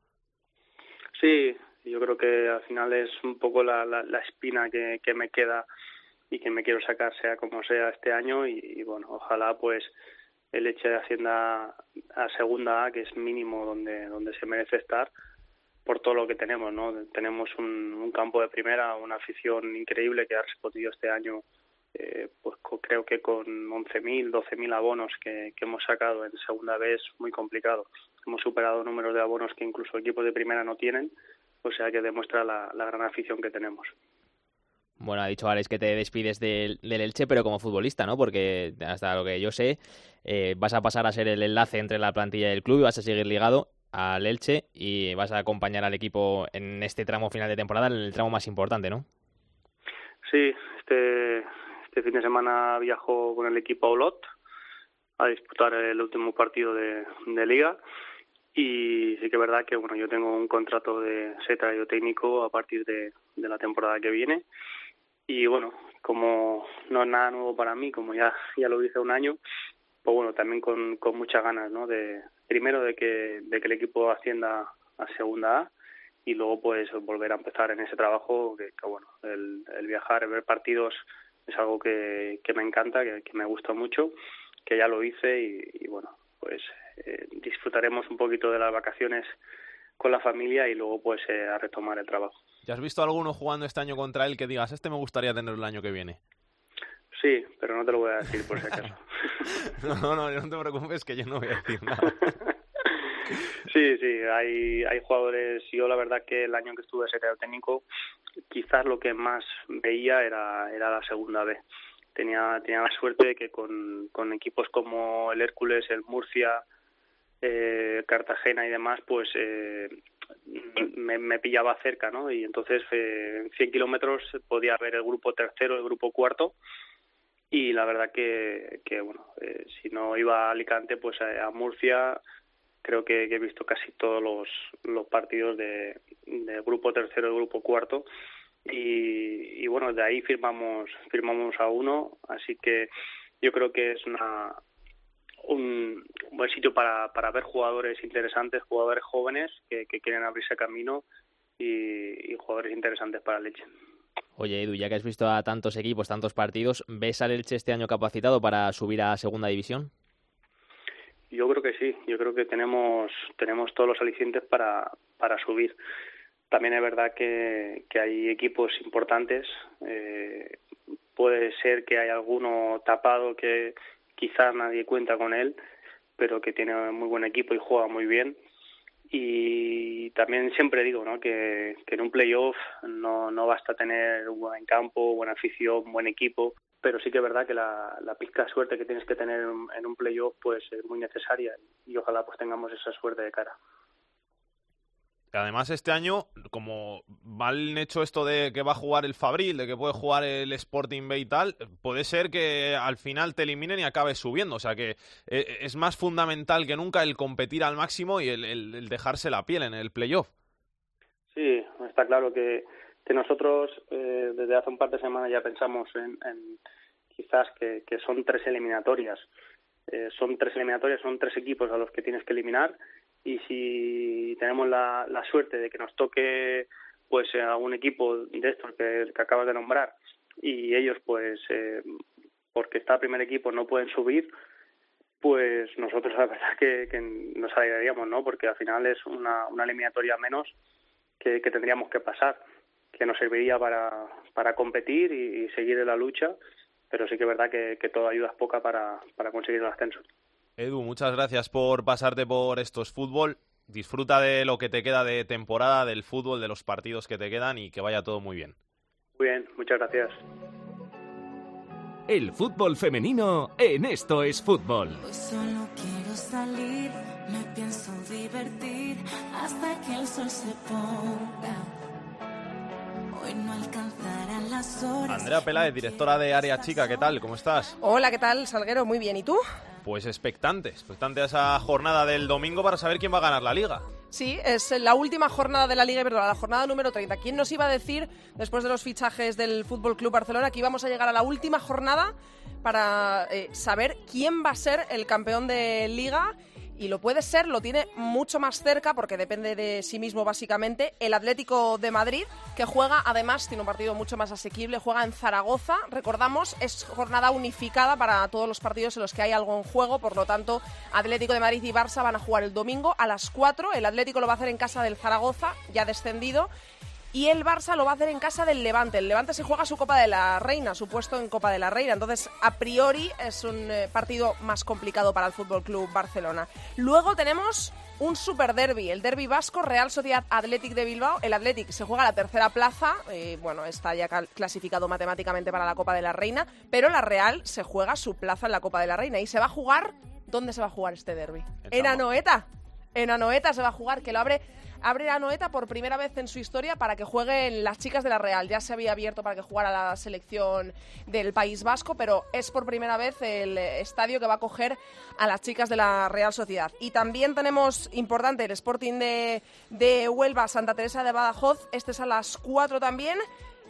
Sí, yo creo que al final es un poco la, la, la espina que, que, me queda y que me quiero sacar sea como sea este año y, bueno, ojalá pues el Elche de Hacienda a segunda A, que es mínimo donde, donde se merece estar, por todo lo que tenemos, ¿no? Tenemos un, un campo de primera, una afición increíble que ha respondido este año eh, pues creo que con 11.000, 12.000 abonos que, que, hemos sacado en segunda vez es muy complicado. Hemos superado números de abonos que incluso equipos de primera no tienen, o sea que demuestra la gran afición que tenemos. Bueno, ha dicho Alex que te despides del, Elche, pero como futbolista, ¿no? Porque hasta lo que yo sé, eh, vas a pasar a ser el enlace entre la plantilla del club y vas a seguir ligado al Elche y vas a acompañar al equipo en este tramo final de temporada, el tramo más importante, ¿no? Sí, este, este fin de semana viajo con el equipo a Olot a disputar el último partido de, liga y sí que es verdad que bueno yo tengo un contrato de secretario técnico a partir de la temporada que viene y bueno como no es nada nuevo para mí como ya ya lo hice un año pues bueno también con, con muchas ganas no de primero de que de que el equipo ascienda a segunda A y luego pues volver a empezar en ese trabajo que, bueno el, el viajar ver partidos es algo que, me encanta que, que me gusta mucho que ya lo hice y, y bueno pues eh, disfrutaremos un poquito de las vacaciones con la familia y luego pues eh, a retomar el trabajo. ¿Ya has visto alguno jugando este año contra él que digas, este me gustaría tener el año que viene? Sí, pero no te lo voy a decir por si acaso. no, no, no te preocupes que yo no voy a decir nada. sí, sí, hay, hay jugadores, yo la verdad que el año que estuve secretario técnico, quizás lo que más veía era, era la segunda vez tenía, tenía la suerte de que con, con equipos como el Hércules, el Murcia, eh, Cartagena y demás, pues eh, me, me, pillaba cerca, ¿no? Y entonces eh, en 100 kilómetros podía ver el grupo tercero, el grupo cuarto, y la verdad que, que bueno, eh, si no iba a Alicante, pues a, a Murcia creo que, he visto casi todos los, partidos de, de grupo tercero y grupo cuarto, y, y bueno, de ahí firmamos, firmamos a uno, así que yo creo que es una un buen sitio para, para ver jugadores interesantes, jugadores jóvenes que, que quieren abrirse camino y, y, jugadores interesantes para Leche. Oye, Edu, ya que has visto a tantos equipos, tantos partidos, ¿ves al Elche este año capacitado para subir a segunda división? Yo creo que sí, yo creo que tenemos, tenemos todos los alicientes para, para subir. También es verdad que, que hay equipos importantes. Eh, puede ser que hay alguno tapado que quizás nadie cuenta con él, pero que tiene muy buen equipo y juega muy bien. Y también siempre digo ¿no? que, que en un playoff no, no basta tener un buen campo, buena afición, buen equipo, pero sí que es verdad que la, la pizca de suerte que tienes que tener en, en un playoff pues es muy necesaria y ojalá pues tengamos esa suerte de cara. Además, este año, como mal hecho esto de que va a jugar el Fabril, de que puede jugar el Sporting B y tal, puede ser que al final te eliminen y acabes subiendo. O sea que eh, es más fundamental que nunca el competir al máximo y el, dejarse la piel en el playoff. Sí, está claro que, nosotros eh, desde hace un par de semanas ya pensamos en, en quizás que, que, son tres eliminatorias. Eh, son tres eliminatorias, son tres equipos a los que tienes que eliminar y si tenemos la, la suerte de que nos toque pues algún equipo de estos que, acabas de nombrar y ellos pues eh, porque está primer equipo no pueden subir pues nosotros la verdad que, que nos alegraríamos no porque al final es una, una eliminatoria menos que, tendríamos que pasar que nos serviría para, para competir y, y seguir en la lucha pero sí que es verdad que, que toda ayuda es poca para, para conseguir el ascenso. Edu, muchas gracias por pasarte por estos fútbol. Disfruta de lo que te queda de temporada, del fútbol, de los partidos que te quedan y que vaya todo muy bien. Muy bien, muchas gracias. El fútbol femenino en esto es fútbol. Hoy solo quiero salir, me pienso divertir hasta que el sol se ponga. Hoy no alcanzarán las horas. Andrea Peláez, directora de Área Chica, ¿qué tal? ¿Cómo estás? Hola, ¿qué tal, Salguero? Muy bien, ¿y tú? Pues expectante, expectante a esa jornada del domingo para saber quién va a ganar la liga. Sí, es la última jornada de la Liga Iberdrola, la jornada número 30. ¿Quién nos iba a decir, después de los fichajes del Fútbol Club Barcelona, que íbamos a llegar a la última jornada para eh, saber quién va a ser el campeón de Liga? Y lo puede ser, lo tiene mucho más cerca porque depende de sí mismo básicamente, el Atlético de Madrid, que juega además, tiene un partido mucho más asequible, juega en Zaragoza, recordamos, es jornada unificada para todos los partidos en los que hay algo en juego, por lo tanto, Atlético de Madrid y Barça van a jugar el domingo a las 4, el Atlético lo va a hacer en casa del Zaragoza, ya descendido, y el Barça lo va a hacer en casa del Levante. El Levante se juega su Copa de la Reina, su puesto en Copa de la Reina. Entonces, a priori es un eh, partido más complicado para el Fútbol Club Barcelona. Luego tenemos un super derby, el derby vasco Real Sociedad Athletic de Bilbao. El Athletic se juega a la tercera plaza, eh, bueno, está ya clasificado matemáticamente para la Copa de la Reina, pero la Real se juega su plaza en la Copa de la Reina y se va a jugar. ¿Dónde se va a jugar este derby? En Anoeta. En Anoeta se va a jugar, que lo abre abre a Noeta por primera vez en su historia para que jueguen las chicas de la Real. Ya se había abierto para que jugara la selección del País Vasco, pero es por primera vez el estadio que va a coger a las chicas de la Real Sociedad. Y también tenemos importante el Sporting de, de Huelva, Santa Teresa de Badajoz. Este es a las 4 también.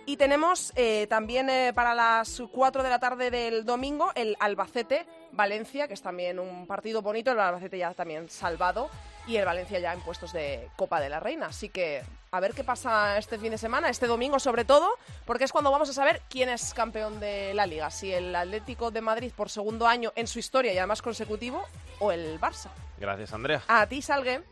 Y tenemos eh, también eh, para las 4 de la tarde del domingo el Albacete Valencia, que es también un partido bonito. El Albacete ya también salvado y el Valencia ya en puestos de Copa de la Reina. Así que a ver qué pasa este fin de semana, este domingo sobre todo, porque es cuando vamos a saber quién es campeón de la liga, si el Atlético de Madrid por segundo año en su historia y además consecutivo o el Barça. Gracias, Andrea. A ti, Salgue.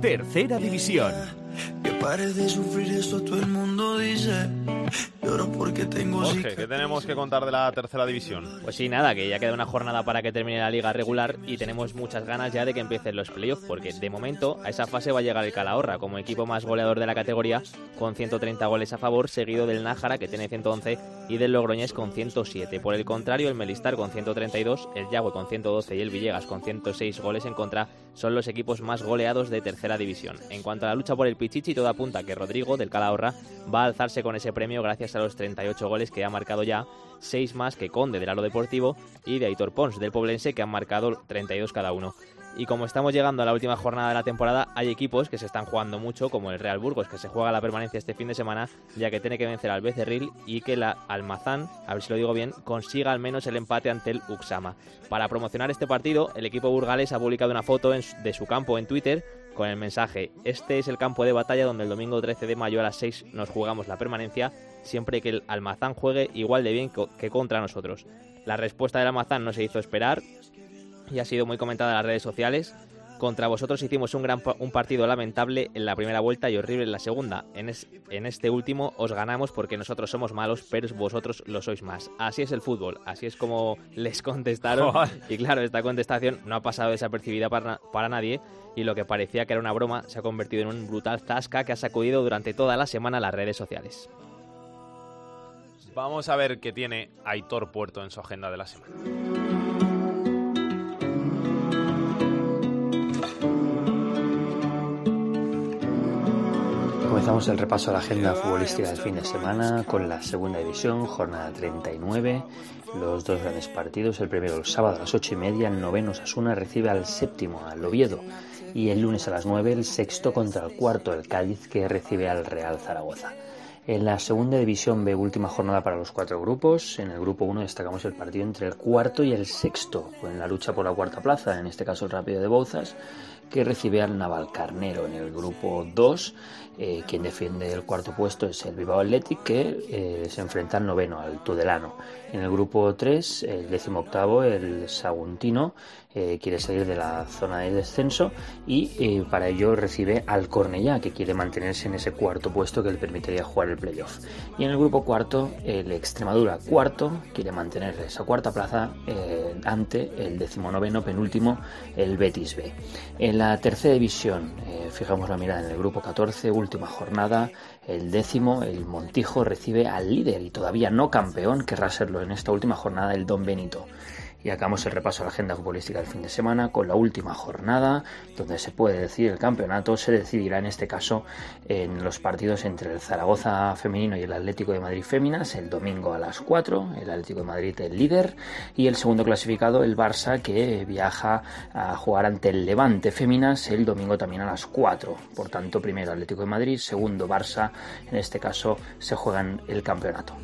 Tercera división. Pares de sufrir esto todo el mundo dice. Lloro porque tengo Jorge, ¿qué tenemos que contar de la tercera división? Pues sí, nada, que ya queda una jornada para que termine la liga regular y tenemos muchas ganas ya de que empiecen los playoffs, porque de momento a esa fase va a llegar el Calahorra como equipo más goleador de la categoría con 130 goles a favor, seguido del Nájara que tiene 111 y del Logroñés con 107. Por el contrario, el Melistar con 132, el Yagüe con 112 y el Villegas con 106 goles en contra son los equipos más goleados de tercera división. En cuanto a la lucha por el Pichichi, todo apunta que Rodrigo del Calahorra va a alzarse con ese premio gracias a los 38 goles que ha marcado ya, 6 más que Conde del Alo Deportivo y de Aitor Pons del Poblense que han marcado 32 cada uno. Y como estamos llegando a la última jornada de la temporada, hay equipos que se están jugando mucho, como el Real Burgos, que se juega la permanencia este fin de semana, ya que tiene que vencer al Becerril y que la Almazán, a ver si lo digo bien, consiga al menos el empate ante el Uxama. Para promocionar este partido, el equipo burgales ha publicado una foto de su campo en Twitter con el mensaje, este es el campo de batalla donde el domingo 13 de mayo a las 6 nos jugamos la permanencia, siempre que el Almazán juegue igual de bien que contra nosotros. La respuesta del Almazán no se hizo esperar y ha sido muy comentada en las redes sociales. Contra vosotros hicimos un, gran, un partido lamentable en la primera vuelta y horrible en la segunda. En, en este último os ganamos porque nosotros somos malos, pero vosotros lo sois más. Así es el fútbol, así es como les contestaron. Y claro, esta contestación no ha pasado desapercibida para, para nadie y lo que parecía que era una broma se ha convertido en un brutal zasca que ha sacudido durante toda la semana las redes sociales. Vamos a ver qué tiene Aitor Puerto en su agenda de la semana. Comenzamos el repaso a la agenda futbolística del fin de semana con la segunda división, jornada 39. Los dos grandes partidos, el primero el sábado a las ocho y media, el noveno Sasuna recibe al séptimo, al Oviedo. Y el lunes a las 9 el sexto contra el cuarto, el Cádiz, que recibe al Real Zaragoza. En la segunda división B, última jornada para los cuatro grupos. En el grupo 1 destacamos el partido entre el cuarto y el sexto, en la lucha por la cuarta plaza, en este caso el Rápido de Bouzas, que recibe al Navalcarnero. En el grupo 2, eh, quien defiende el cuarto puesto es el Bilbao Athletic, que eh, se enfrenta al noveno, al Tudelano. En el grupo 3, el décimo octavo, el Saguntino, eh, quiere salir de la zona de descenso y eh, para ello recibe al Cornellá, que quiere mantenerse en ese cuarto puesto que le permitiría jugar el playoff. Y en el grupo cuarto, el Extremadura cuarto quiere mantener esa cuarta plaza eh, ante el decimonoveno penúltimo, el Betis B. En la tercera división, fijamos la mirada en el grupo 14, última jornada, el décimo, el Montijo, recibe al líder y todavía no campeón, querrá serlo en esta última jornada, el Don Benito. Y acabamos el repaso a la agenda futbolística del fin de semana con la última jornada, donde se puede decidir el campeonato. Se decidirá en este caso en los partidos entre el Zaragoza femenino y el Atlético de Madrid féminas, el domingo a las 4, el Atlético de Madrid el líder, y el segundo clasificado, el Barça, que viaja a jugar ante el Levante féminas el domingo también a las 4. Por tanto, primero Atlético de Madrid, segundo Barça, en este caso se juegan el campeonato.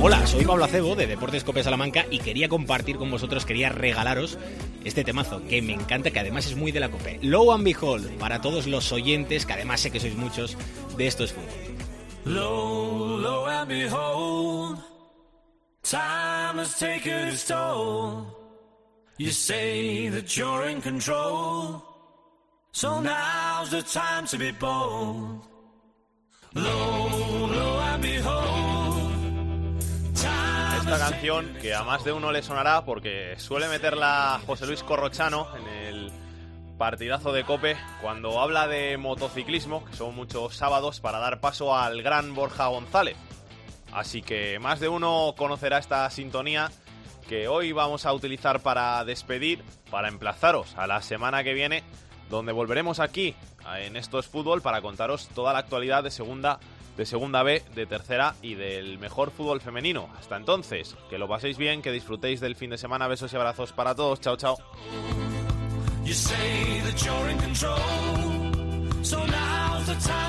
Hola, soy Pablo Acebo de Deportes Copia Salamanca y quería compartir con vosotros, quería regalaros este temazo que me encanta, que además es muy de la COPE. Low and Behold, para todos los oyentes, que además sé que sois muchos, de esto es fútbol. Low, low and behold, time has taken its toll. You say that you're in control, so now's the time to be bold. Esta canción que a más de uno le sonará porque suele meterla José Luis Corrochano en el Partidazo de Cope cuando habla de motociclismo, que son muchos sábados, para dar paso al gran Borja González. Así que más de uno conocerá esta sintonía que hoy vamos a utilizar para despedir, para emplazaros a la semana que viene, donde volveremos aquí en Esto es Fútbol para contaros toda la actualidad de segunda, de segunda B, de tercera y del mejor fútbol femenino. Hasta entonces, que lo paséis bien, que disfrutéis del fin de semana. Besos y abrazos para todos. Chao, chao. You say that you're in control, so now's the time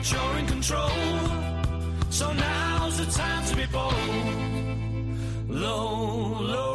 that you're in control. So now's the time to be bold. Low, low.